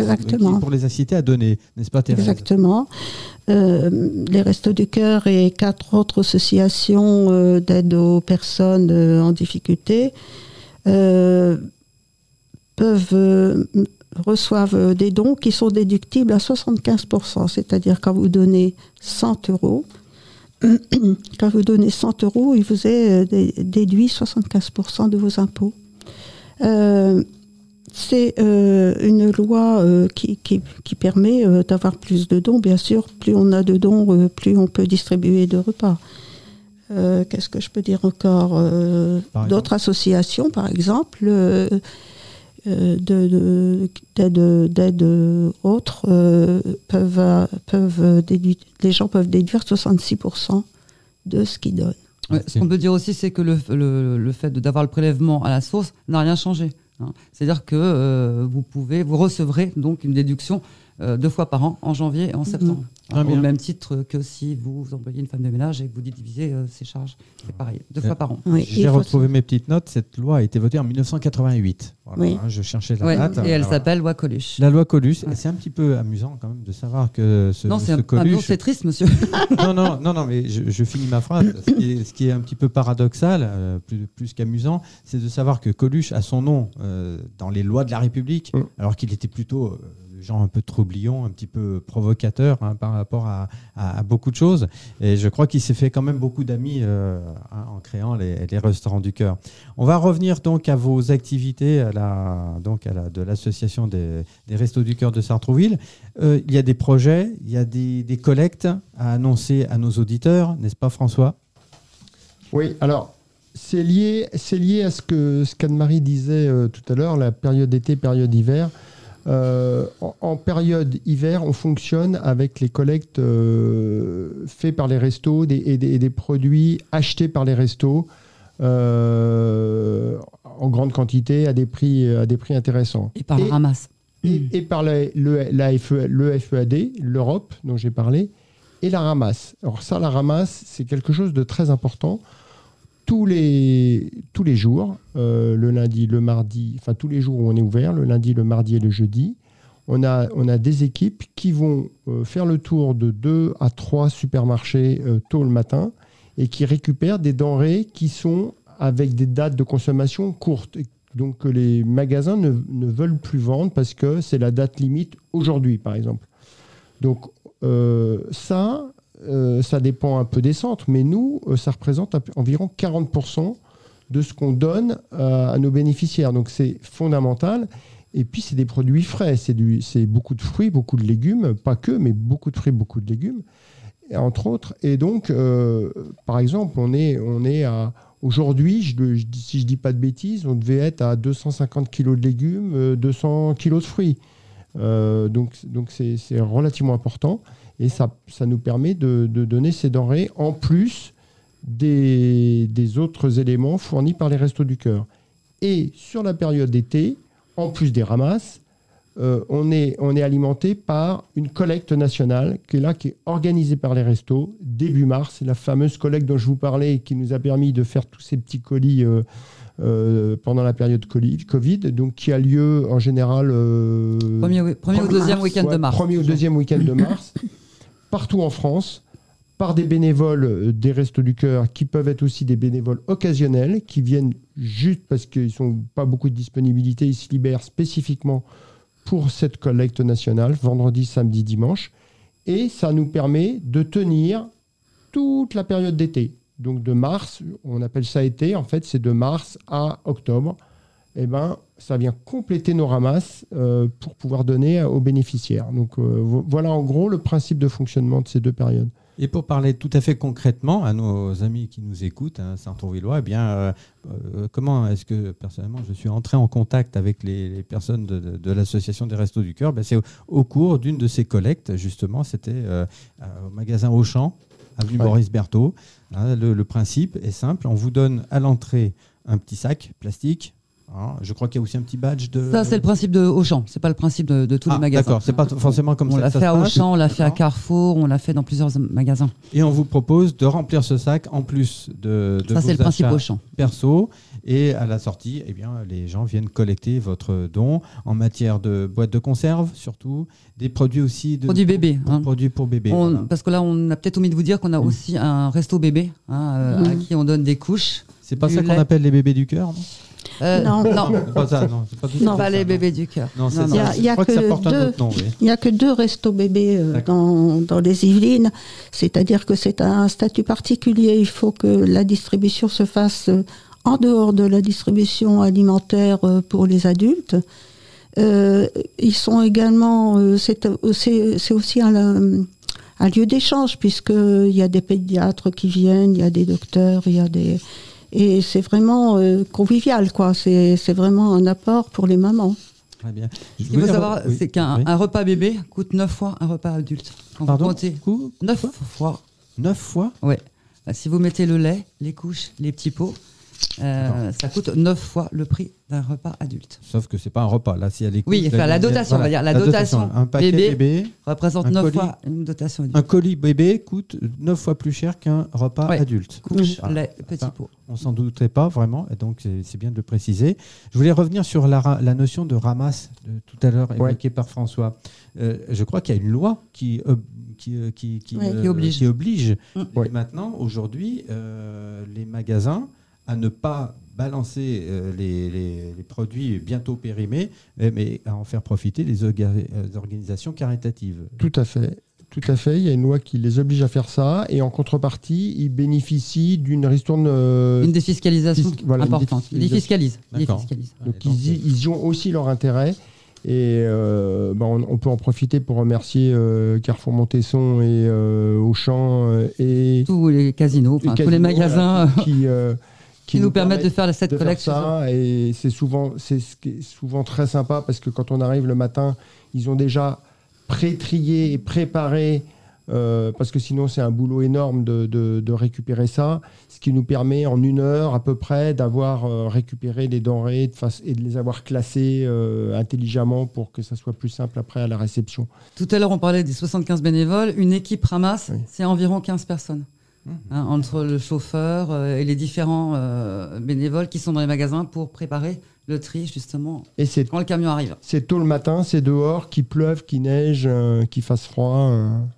pour, les inciter à donner, n'est-ce pas Thérèse? Exactement. les Restos du Cœur et quatre autres associations d'aide aux personnes en difficulté peuvent reçoivent euh, des dons qui sont déductibles à 75%. C'est-à-dire quand vous donnez 100 euros, quand vous donnez 100 euros, il vous est euh, déduit 75% de vos impôts. Euh, c'est une loi qui, qui, permet d'avoir plus de dons. Bien sûr, plus on a de dons, plus on peut distribuer de repas. Qu'est-ce que je peux dire encore D'autres associations, par exemple, d'aide autres euh, peuvent, peuvent déduire, les gens peuvent déduire 66% de ce qu'ils donnent. ce qu'on peut dire aussi, c'est que le, le, fait d'avoir le prélèvement à la source n'a rien changé. Hein. C'est-à-dire que vous pouvez, vous recevrez donc une déduction deux fois par an, en janvier et en septembre. Ah, au même titre que si vous employez une femme de ménage et que vous divisez euh, ses charges. C'est pareil, deux fois par an. J'ai retrouvé mes petites notes. Cette loi a été votée en 1988. oui. Hein, je cherchais la date. Et elle s'appelle loi Coluche. La loi Coluche. C'est un petit peu amusant quand même de savoir que ce, non, ce Coluche... c'est triste, monsieur. non, non, non, non, mais je, finis ma phrase. Ce qui est, un petit peu paradoxal, euh, plus, plus qu'amusant, c'est de savoir que Coluche a son nom euh, dans les lois de la République, mm. alors qu'il était plutôt genre un peu troublion, un petit peu provocateur hein, par rapport à, beaucoup de choses. Et je crois qu'il s'est fait quand même beaucoup d'amis euh, hein, en créant les, restaurants du cœur. On va revenir donc à vos activités donc à la, de l'association des, restos du cœur de Sartrouville. Euh, il y a des projets, il y a des, collectes à annoncer à nos auditeurs, n'est-ce pas François? Oui, alors c'est lié, c'est lié à ce que qu'Anne-Marie disait euh, tout à l'heure, la période d'été, période hiver. Euh, en, période hiver, on fonctionne avec les collectes euh, faites par les restos et, des, produits achetés par les restos euh, en grande quantité à des prix, à des prix intéressants. Et par la ramasse. Et, par le, la FE, le FEAD, l'Europe dont j'ai parlé, et la ramasse. Alors ça, la ramasse, c'est quelque chose de très important tous les, tous les jours, euh, le lundi, le mardi, enfin tous les jours où on est ouvert, le lundi, le mardi et le jeudi, on a, on a des équipes qui vont euh, faire le tour de deux à trois supermarchés euh, tôt le matin et qui récupèrent des denrées qui sont avec des dates de consommation courtes. Donc que les magasins ne, ne veulent plus vendre parce que c'est la date limite aujourd'hui, par exemple. Donc ça, euh, ça dépend un peu des centres, mais nous, euh, ça représente environ 40% de ce qu'on donne euh, à nos bénéficiaires. Donc c'est fondamental. Et puis c'est des produits frais, c'est beaucoup de fruits, beaucoup de légumes, pas que, mais beaucoup de fruits, beaucoup de légumes, entre autres. Et donc, par exemple, on est, on est à... Aujourd'hui, si je dis pas de bêtises, on devait être à 250 kg de légumes, 200 kg de fruits. donc donc c'est relativement important. Et ça, ça nous permet de, donner ces denrées en plus des, autres éléments fournis par les Restos du Cœur. Et sur la période d'été, en plus des ramasses, euh, on, est, on est alimenté par une collecte nationale qui est là, qui est organisée par les restos début mars. C'est la fameuse collecte dont je vous parlais qui nous a permis de faire tous ces petits colis euh, euh, pendant la période Covid, donc qui a lieu en général. premier, ou deuxième week-end de mars. Premier ou deuxième week-end de mars partout en France par des bénévoles euh, des Restos du Cœur qui peuvent être aussi des bénévoles occasionnels qui viennent juste parce qu'ils n'ont pas beaucoup de disponibilité, ils se libèrent spécifiquement pour cette collecte nationale, vendredi, samedi, dimanche. Et ça nous permet de tenir toute la période d'été. Donc de mars, on appelle ça été, en fait c'est de mars à octobre. Eh ben, ça vient compléter nos ramasses euh, pour pouvoir donner aux bénéficiaires. Donc euh, voilà en gros le principe de fonctionnement de ces deux périodes. Et pour parler tout à fait concrètement à nos amis qui nous écoutent, hein, Saint-Tourvillois, eh bien, euh, comment est-ce que personnellement je suis entré en contact avec les, personnes de, l'association des Restos du Cœur? Ben, C'est au, cours d'une de ces collectes, justement, c'était au magasin Auchan, avenue Maurice Berthaud. Hein, le principe est simple, on vous donne à l'entrée un petit sac plastique Hein, je crois qu'il y a aussi un petit badge de. Ça, c'est le principe de Auchan. C'est pas le principe de, tous les ah, magasins. D'accord, c'est pas forcément comme on ça. On l'a fait à Auchan, on l'a fait à Carrefour, on l'a fait dans plusieurs magasins. Et on vous propose de remplir ce sac en plus de, de ça, c'est le principe Auchan. perso. Et à la sortie, eh bien, les gens viennent collecter votre don en matière de boîtes de conserve, surtout des produits aussi de produits bébés, hein. produits pour bébés. Parce que là, on a peut-être omis de vous dire qu'on a mmh. aussi un resto bébé hein, euh, à mmh. qui on donne des couches. C'est pas ça qu'on appelle les bébés du cœur, non? Euh, non, non. Pas ça, non. Pas, pas les bébés du cœur. Non, Il y a, que, a que deux restos bébés euh, dans, dans, les Yvelines. C'est-à-dire que c'est un statut particulier. Il faut que la distribution se fasse euh, en dehors de la distribution alimentaire pour les adultes. ils sont également, c'est aussi un, un lieu d'échange puisqu'il y a des pédiatres qui viennent, il y a des docteurs, il y a des et c'est vraiment euh, convivial, quoi. C'est vraiment un apport pour les mamans. Très bien. Ce qu'il faut savoir, c'est qu'un repas bébé coûte 9 fois un repas adulte. Pardon 9 fois. 9 fois Oui. Si vous mettez le lait, les couches, les petits pots, euh, ça coûte 9 fois le prix d'un repas adulte. Sauf que c'est pas un repas. Là, si elle est Oui, enfin, la dotation, on va dire. La, dotation, Un paquet bébé, représente 9 fois une dotation adulte. Un colis bébé coûte 9 fois plus cher qu'un repas adulte. Couche, lait, petit pot. On s'en douterait pas vraiment, et donc c'est bien de le préciser. Je voulais revenir sur la, la notion de ramasse de tout à l'heure évoquée par François. Euh, je crois qu'il y a une loi qui, euh, qui, qui, qui, oblige. Qui oblige. Mm. maintenant, aujourd'hui, les magasins à ne pas balancer euh, les, produits bientôt périmés, mais, à en faire profiter les, euh, organisations caritatives. Tout à fait. Tout à fait, il y a une loi qui les oblige à faire ça, et en contrepartie, ils bénéficient d'une ristourne. Euh, une défiscalisation importante. Ils défiscalisent. Donc, ils, y ont aussi leur intérêt. Et bah, on, peut en profiter pour remercier Carrefour Montesson et Auchan et tous les casinos, tous les magasins qui, qui, nous, permettent de faire cette collection. et c'est souvent, c'est souvent très sympa parce que quand on arrive le matin, ils ont déjà pré-trié et préparé. Euh, parce que sinon c'est un boulot énorme de, de, récupérer ça, ce qui nous permet en une heure à peu près d'avoir euh, récupéré les denrées de face, et de les avoir classées euh, intelligemment pour que ça soit plus simple après à la réception. Tout à l'heure on parlait des 75 bénévoles, une équipe ramasse, c'est environ 15 personnes. Hein, entre le chauffeur euh, et les différents euh, bénévoles qui sont dans les magasins pour préparer le tri justement et quand le camion arrive. C'est tôt le matin, c'est dehors, qu'il pleuve, qu'il neige, euh, qu'il fasse froid.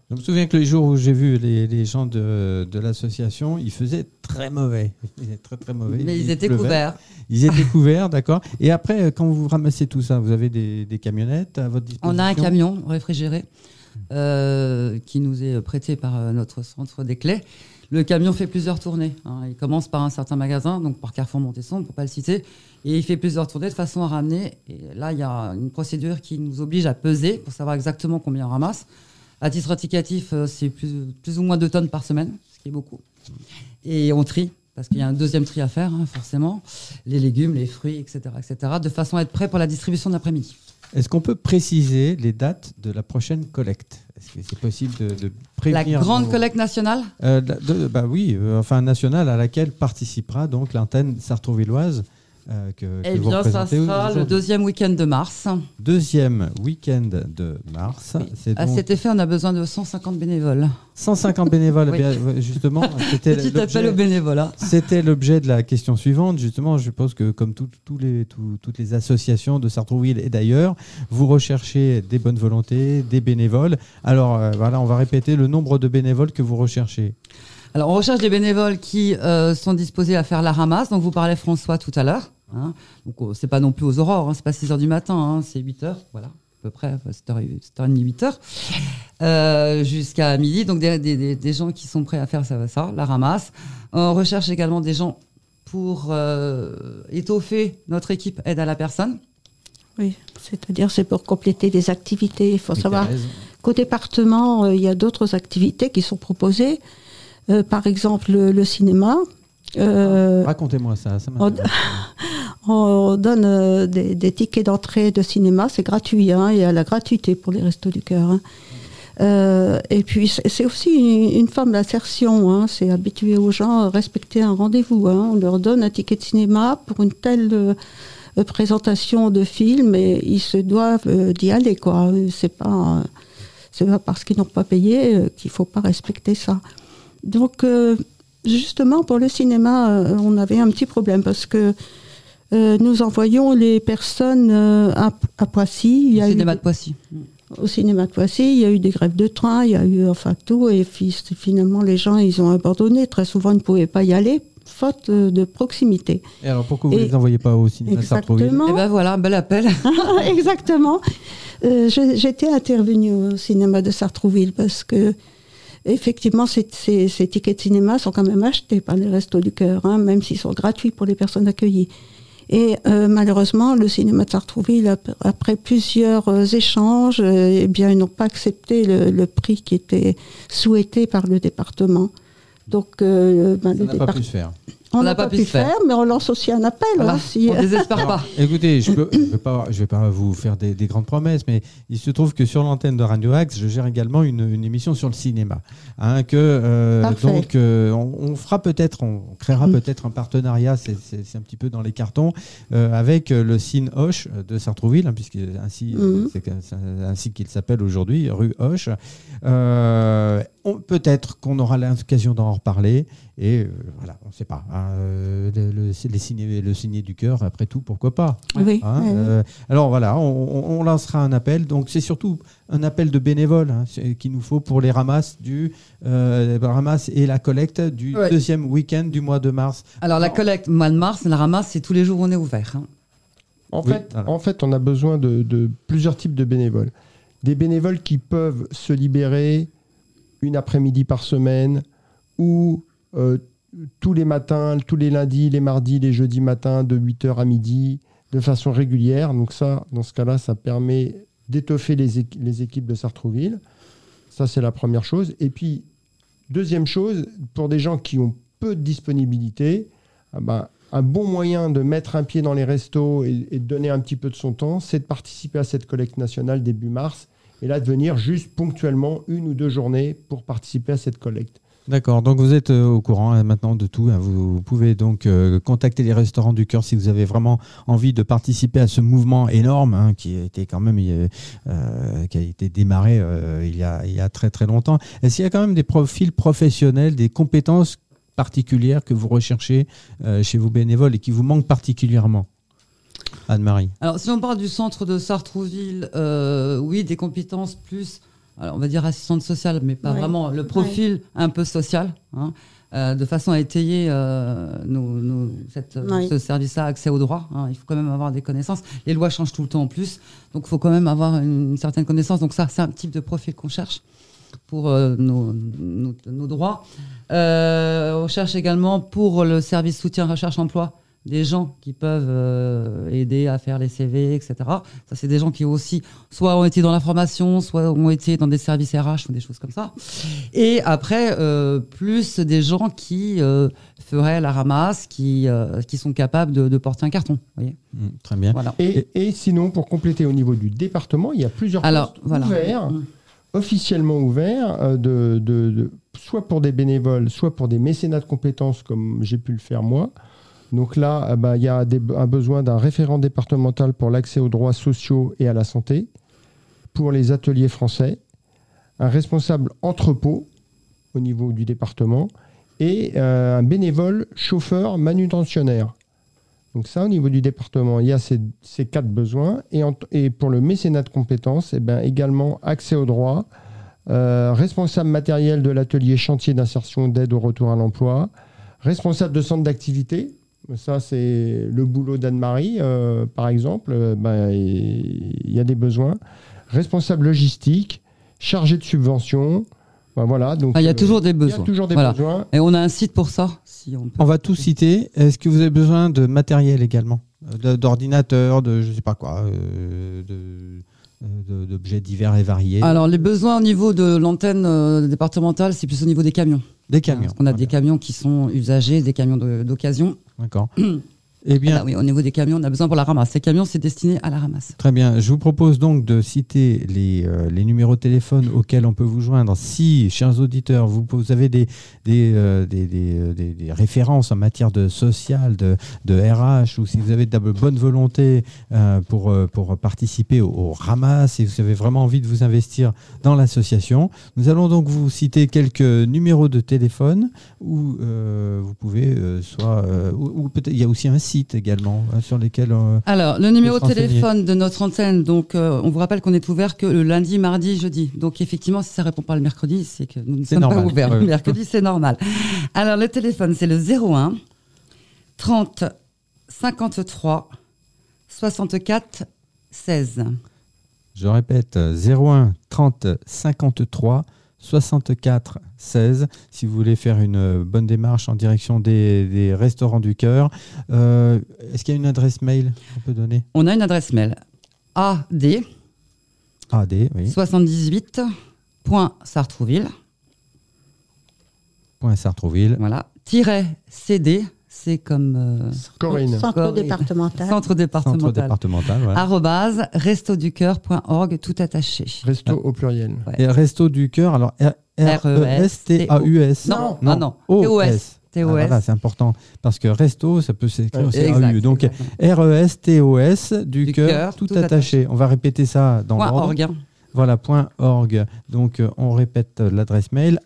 Je me souviens que les jours où j'ai vu les, gens de, de l'association, ils faisaient très mauvais. Ils étaient très très mauvais. Mais ils, étaient couverts. Ils étaient couverts, d'accord. Et après, quand vous ramassez tout ça, vous avez des, des camionnettes à votre disposition On a un camion réfrigéré qui nous est prêté par notre centre des clés. Le camion fait plusieurs tournées. Hein. Il commence par un certain magasin, donc par Carrefour Montesson, pour pas le citer, et il fait plusieurs tournées de façon à ramener. Et là, il y a une procédure qui nous oblige à peser pour savoir exactement combien on ramasse. À titre indicatif, euh, c'est plus, plus ou moins 2 tonnes par semaine, ce qui est beaucoup. Et on trie, parce qu'il y a un deuxième tri à faire, hein, forcément, les légumes, les fruits, etc., etc., de façon à être prêt pour la distribution d'après-midi. Est-ce qu'on peut préciser les dates de la prochaine collecte? Est-ce que c'est possible de, prévenir La grande collecte nationale? Euh, Bah oui, euh, enfin nationale à laquelle participera donc l'antenne sartrouvilloise euh, que, eh bien, ça sera le deuxième week-end de mars. Deuxième week-end de mars. À cet effet, on a besoin de 150 bénévoles. 150 bénévoles, eh justement. C'était Petit appel aux bénévoles. C'était l'objet de la question suivante. Justement, je pense que comme les, toutes les associations de Sartrouville et d'ailleurs, vous recherchez des bonnes volontés, des bénévoles. Alors euh, voilà, on va répéter le nombre de bénévoles que vous recherchez. Alors, on recherche des bénévoles qui euh, sont disposés à faire la ramasse. Donc, vous parlez François tout à l'heure. Hein. Donc, oh, c'est pas non plus aux aurores, hein. c'est pas 6 heures du matin, hein. c'est 8 heures, voilà, à peu près, 7h30, 8 heures, euh, jusqu'à midi. Donc, des, gens qui sont prêts à faire ça, ça, la ramasse. On recherche également des gens pour euh, étoffer notre équipe aide à la personne. Oui, c'est-à-dire c'est pour compléter des activités. Il faut savoir qu'au département, il y a d'autres activités qui sont proposées. par exemple, le cinéma, euh, Racontez-moi ça. on, donne euh, des, tickets d'entrée de cinéma, c'est gratuit, hein, il y a la gratuité pour les restos du cœur. Hein. Euh, et puis c'est aussi une, forme d'insertion, hein, c'est habituer aux gens à respecter un rendez-vous. Hein. On leur donne un ticket de cinéma pour une telle présentation de film et ils se doivent d'y aller. quoi. C'est pas, c'est pas parce qu'ils n'ont pas payé qu'il faut pas respecter ça. Donc Justement, pour le cinéma, euh, on avait un petit problème parce que euh, nous envoyons les personnes euh, à, Poissy. Il y au cinéma de Poissy. Au cinéma de Poissy, il y a eu des grèves de train, il y a eu enfin tout, et finalement les gens ils ont abandonné. Très souvent, ils ne pouvaient pas y aller faute de proximité. Et alors pourquoi vous ne les envoyez pas au cinéma Exactement. Et eh ben voilà, bel appel. exactement. J'étais intervenue au cinéma de Sartrouville parce que effectivement, ces, tickets de cinéma sont quand même achetés par les Restos du Cœur, hein, même s'ils sont gratuits pour les personnes accueillies. Et euh, malheureusement, le cinéma de Sartrouville, après plusieurs euh, échanges, euh, eh bien, ils n'ont pas accepté le, prix qui était souhaité par le département. Donc, ben, Ça n'a pas pu se faire. On n'a pas, pu le faire, mais on lance aussi un appel. Hein, si... On désespère pas. Écoutez, je ne vais, pas, vais pas vous faire des, grandes promesses, mais il se trouve que sur l'antenne de Radio Axe, je gère également une, émission sur le cinéma. Hein, que, euh, donc, euh, on, fera peut-être, on créera mm. peut-être un partenariat, c'est un petit peu dans les cartons, euh, avec le Cine Hoche de Sartrouville, hein, puisque ainsi, mm. c'est ainsi qu'il s'appelle aujourd'hui, rue Hoche. Peut-être qu'on aura l'occasion d'en reparler. Et euh, voilà, on ne sait pas. Hein, euh, le, signer, le signer du cœur, après tout, pourquoi pas oui, hein, euh, Alors voilà, on, lancera un appel. Donc c'est surtout un appel de bénévoles hein, qu'il nous faut pour les ramasses du ramasse et la collecte du deuxième week-end du mois de mars. Alors la collecte mois de mars, la ramasse, c'est tous les jours où on est ouvert. En, fait, en fait, on a besoin de, de plusieurs types de bénévoles. Des bénévoles qui peuvent se libérer une après-midi par semaine ou euh, tous les matins, tous les lundis, les mardis, les jeudis matins, de 8h à midi, de façon régulière. Donc ça, dans ce cas-là, ça permet d'étoffer les, équipes de Sartrouville. Ça, c'est la première chose. Et puis, deuxième chose, pour des gens qui ont peu de disponibilité, ah ben, un bon moyen de mettre un pied dans les restos et, et, de donner un petit peu de son temps, c'est de participer à cette collecte nationale début mars. Et là, de venir juste ponctuellement une ou deux journées pour participer à cette collecte. D'accord, donc vous êtes euh, au courant hein, maintenant de tout. Hein. Vous, pouvez donc euh, contacter les restaurants du cœur si vous avez vraiment envie de participer à ce mouvement énorme hein, qui a été quand même euh, qui a été démarré il, y a, il y a très très longtemps. Est-ce qu'il y a quand même des profils professionnels, des compétences particulières que vous recherchez chez vos bénévoles et qui vous manquent particulièrement? Anne-Marie. Alors si on parle du centre de Sartrouville, oui, des compétences plus on va dire assistante sociale, mais pas vraiment, le profil un peu social, hein, euh, de façon à étayer euh, ce service-là, accès au droit. Hein. il faut quand même avoir des connaissances. Les lois changent tout le temps en plus, donc il faut quand même avoir une, certaine connaissance. Donc ça, c'est un type de profil qu'on cherche pour euh, nos, nos, droits. on cherche également pour le service soutien recherche-emploi des gens qui peuvent euh, aider à faire les CV, etc. Ça, c'est des gens qui aussi, soit ont été dans la formation, soit ont été dans des services RH ou des choses comme ça. Et après, euh, plus des gens qui euh, feraient la ramasse, qui, qui sont capables de, porter un carton. Voyez mmh, très bien. Voilà. Et, sinon, pour compléter au niveau du département, il y a plusieurs Alors, postes ouverts, mmh. officiellement ouverts, de, de, soit pour des bénévoles, soit pour des mécénats de compétences, comme j'ai pu le faire moi. Donc là, eh ben, il y a un besoin d'un référent départemental pour l'accès aux droits sociaux et à la santé, pour les ateliers français, un responsable entrepôt au niveau du département et euh, un bénévole chauffeur manutentionnaire. Donc ça, au niveau du département, il y a ces, quatre besoins. Et, pour le mécénat de compétences, eh ben, également accès aux droits, euh, responsable matériel de l'atelier chantier d'insertion d'aide au retour à l'emploi, responsable de centre d'activité, ça, c'est le boulot d'Anne-Marie, euh, par exemple. Euh, ben, il y a des besoins. Responsable logistique, chargé de subvention. Ben, voilà, donc, ah, il y a toujours des besoins. Il y a toujours des besoins. Et on a un site pour ça. Si on, va tout citer. Est-ce que vous avez besoin de matériel également? D'ordinateur, de je sais pas quoi, euh, d'objets divers et variés Alors, les besoins au niveau de l'antenne départementale, c'est plus au niveau des camions. Des camions. On a des camions qui sont usagés, des camions d'occasion. D'accord. Eh bien, oui, au niveau des camions, on a besoin pour la ramasse. Ces camions, c'est destiné à la ramasse. Très bien. Je vous propose donc de citer les, euh, les numéros de téléphone auxquels on peut vous joindre. Si, chers auditeurs, vous, vous avez des, des, euh, des, euh, des, des, références en matière de social, de, de RH, ou si vous avez de la bonne volonté pour, pour participer au, au, ramasse et vous avez vraiment envie de vous investir dans l'association, nous allons donc vous citer quelques numéros de téléphone où vous pouvez soit. ou, peut-être il y a aussi un site également hein, sur lesquels. Euh, Alors, le numéro de téléphone de notre antenne, donc euh, on vous rappelle qu'on est ouvert que le lundi, mardi, jeudi. Donc effectivement, si ça répond pas le mercredi, c'est que nous ne sommes pas ouverts. Le mercredi, c'est normal. Alors le téléphone, c'est le 01 30 53 64 16. Je répète, 01 30 53 64 16 si vous voulez faire une bonne démarche en direction des, restaurants du cœur. Euh, est-ce qu'il y a une adresse mail qu'on peut donner? On a une adresse mail AD AD oui. 78 Sartrouville. Sartrouville. Voilà. CD c'est comme euh, Corinne. Centre départemental. Centre départemental. Centre départemental. Voilà. Arrobase restoducœur.org, tout attaché. Resto au pluriel. Et resto du cœur, alors R-E-S-T-A-U-S. Non, non, non. T-O-S. Ah, c'est important parce que resto, ça peut s'écrire aussi A-U. Donc R-E-S-T-O-S du, cœur, tout, attaché. On va répéter ça dans l'ordre. Voilà, point .org. Donc, euh, on répète l'adresse mail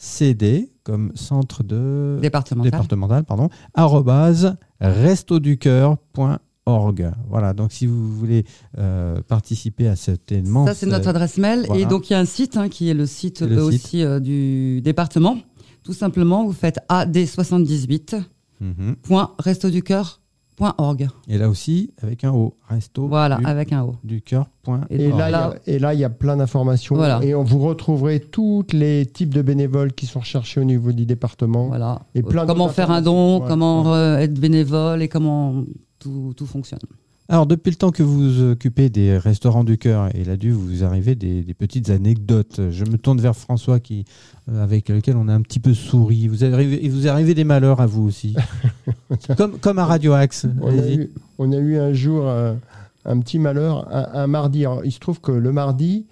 ad78.sartrouville-cd comme centre de départemental, départemental pardon, arrobase restoducœur.org. Voilà, donc si vous voulez euh, participer à cet événement. Ça, c'est notre adresse mail. Et donc, il y a un site hein, qui est le site, aussi euh, du département. Tout simplement, vous faites ad78. Mm et là aussi, avec un O, resto. Voilà, avec un O. Du cœur. Et, là, et là, il y a plein d'informations. Et on vous retrouverez tous les types de bénévoles qui sont recherchés au niveau du département. Voilà. Et plein comment faire un don, comment euh, être bénévole et comment tout, tout fonctionne. Alors, depuis le temps que vous vous occupez des restaurants du cœur, il a dû vous arriver des, petites anecdotes. Je me tourne vers François, qui, euh, avec lequel on a un petit peu souri. Vous il vous est arrivé des malheurs à vous aussi, comme, comme à Radio Axe. On, a eu, un jour un, petit malheur, un, mardi. il se trouve que le mardi,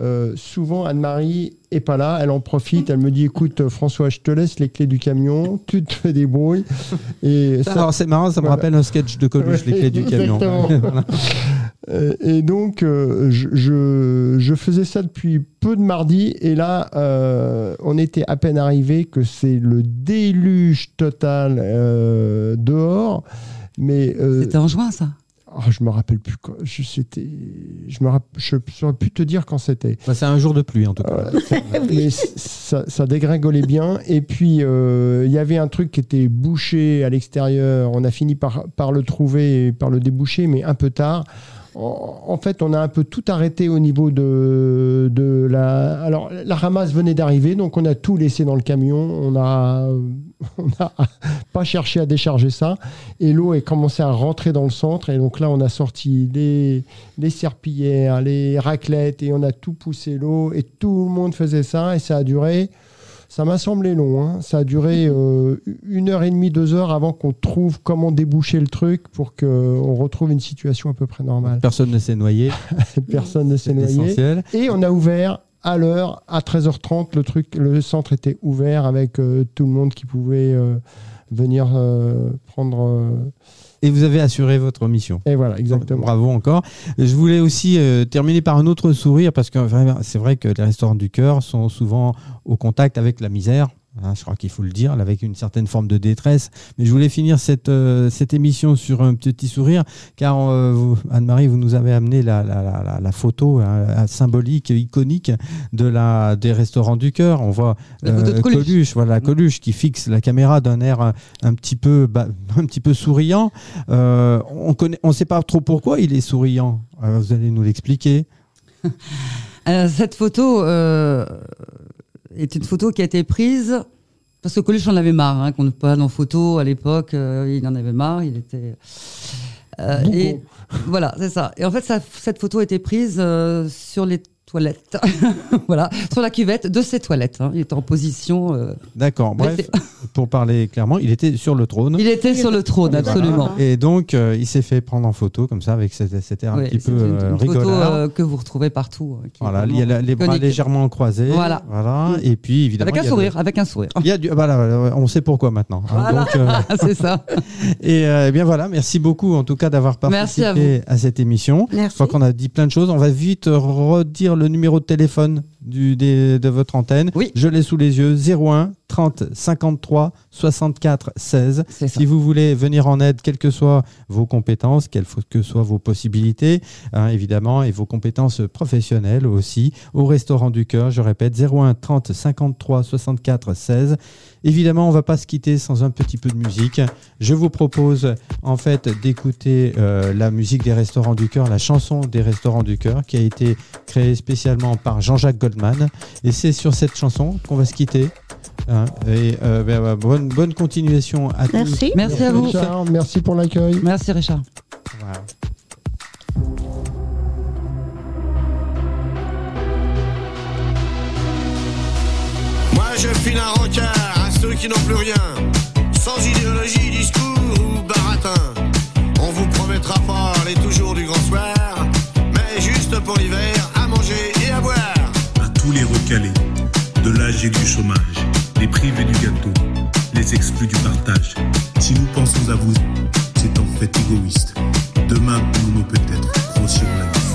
euh, souvent Anne-Marie est pas là, elle en profite, elle me dit écoute François, je te laisse les clés du camion, tu te débrouilles. Et ça, c'est marrant, ça me rappelle un sketch de Coluche, les clés du camion. Euh, et donc euh, je, je, faisais ça depuis peu de mardi et là on était à peine arrivé que c'est le déluge total dehors. Mais c'était en juin ça? Oh, je me rappelle plus quoi. Je c'était, je me je saurais plus te dire quand c'était. Bah, c'est un jour de pluie en tout cas. mais ça, ça, dégringolait bien. Et puis euh, il y avait un truc qui était bouché à l'extérieur. On a fini par, par le trouver et par le déboucher, mais un peu tard en fait, on a un peu tout arrêté au niveau de, de la. Alors, la ramasse venait d'arriver, donc on a tout laissé dans le camion. On a, on a pas cherché à décharger ça. Et l'eau est commencé à rentrer dans le centre. Et donc là, on a sorti les, les serpillères, les raclettes, et on a tout poussé l'eau. Et tout le monde faisait ça. Et ça a duré ça m'a semblé long. Hein. Ça a duré euh, une heure et demie, deux heures avant qu'on trouve comment déboucher le truc pour qu'on retrouve une situation à peu près normale. Personne ne s'est noyé. Personne ne s'est noyé. Et on a ouvert à l'heure, à 13h30, le, truc, le centre était ouvert avec euh, tout le monde qui pouvait euh, venir prendre et vous avez assuré votre mission. Et voilà, exactement. Bravo encore. Je voulais aussi euh, terminer par un autre sourire parce que c'est vrai que les restaurants du cœur sont souvent au contact avec la misère, Hein, je crois qu'il faut le dire, avec une certaine forme de détresse. Mais je voulais finir cette, euh, cette émission sur un petit sourire, car euh, Anne-Marie, vous nous avez amené la, la, la, photo hein, symbolique, iconique de la, des restaurants du cœur. On voit euh, Coluche. voilà, mm. Coluche qui fixe la caméra d'un air un, petit peu, un petit peu souriant. on ne on sait pas trop pourquoi il est souriant. vous allez nous l'expliquer. cette photo est une photo qui a été prise parce que Coluche en avait marre, hein, qu'on ne pas en photo à l'époque. Euh, il en avait marre. Il était. Euh, et voilà, c'est ça. Et en fait, cette photo a été prise euh, sur les toilettes. voilà, sur la cuvette de ses toilettes. Hein. Il était en position. Euh, D'accord. Bref, pour parler clairement, il était sur le trône. Il était sur le trône, absolument. Et donc, euh, il s'est fait prendre en photo comme ça, avec cet, air un petit peu une, une photo euh, que vous retrouvez partout. voilà, il y a les bras légèrement croisés. Voilà. voilà. Mm. Et puis, évidemment. Avec un sourire, avec un sourire. Il y a du, voilà, on sait pourquoi maintenant. Hein. c'est ça. Et eh bien voilà, merci beaucoup en tout cas d'avoir participé à, cette émission. Merci. Je crois qu'on a dit plein de choses. On va vite redire le numéro de téléphone du, de votre antenne. Oui. Je l'ai sous les yeux 01 30 53 64 16. Si vous voulez venir en aide, quelles que soient vos compétences, quelles que soient vos possibilités, hein, évidemment, et vos compétences professionnelles aussi, au Restaurant du Cœur, je répète 01 30 53 64 16. Évidemment, on va pas se quitter sans un petit peu de musique. Je vous propose en fait d'écouter euh, la musique des Restaurants du Cœur, la chanson des Restaurants du Cœur, qui a été créée spécialement par Jean-Jacques Goldman. Et c'est sur cette chanson qu'on va se quitter. Hein. et euh, ben, bonne, bonne continuation à tous. Merci, merci à vous. merci pour l'accueil. Merci Richard. je file un rencard à ceux qui n'ont plus rien, sans idéologie, discours ou baratin. On vous promettra pas les toujours du grand soir, mais juste pour l'hiver, à manger et à boire. À tous les recalés, de l'âge et du chômage, les privés du gâteau, les exclus du partage. Si nous pensons à vous, c'est en fait égoïste. Demain, nous, nous peut-être, grossirons la chacun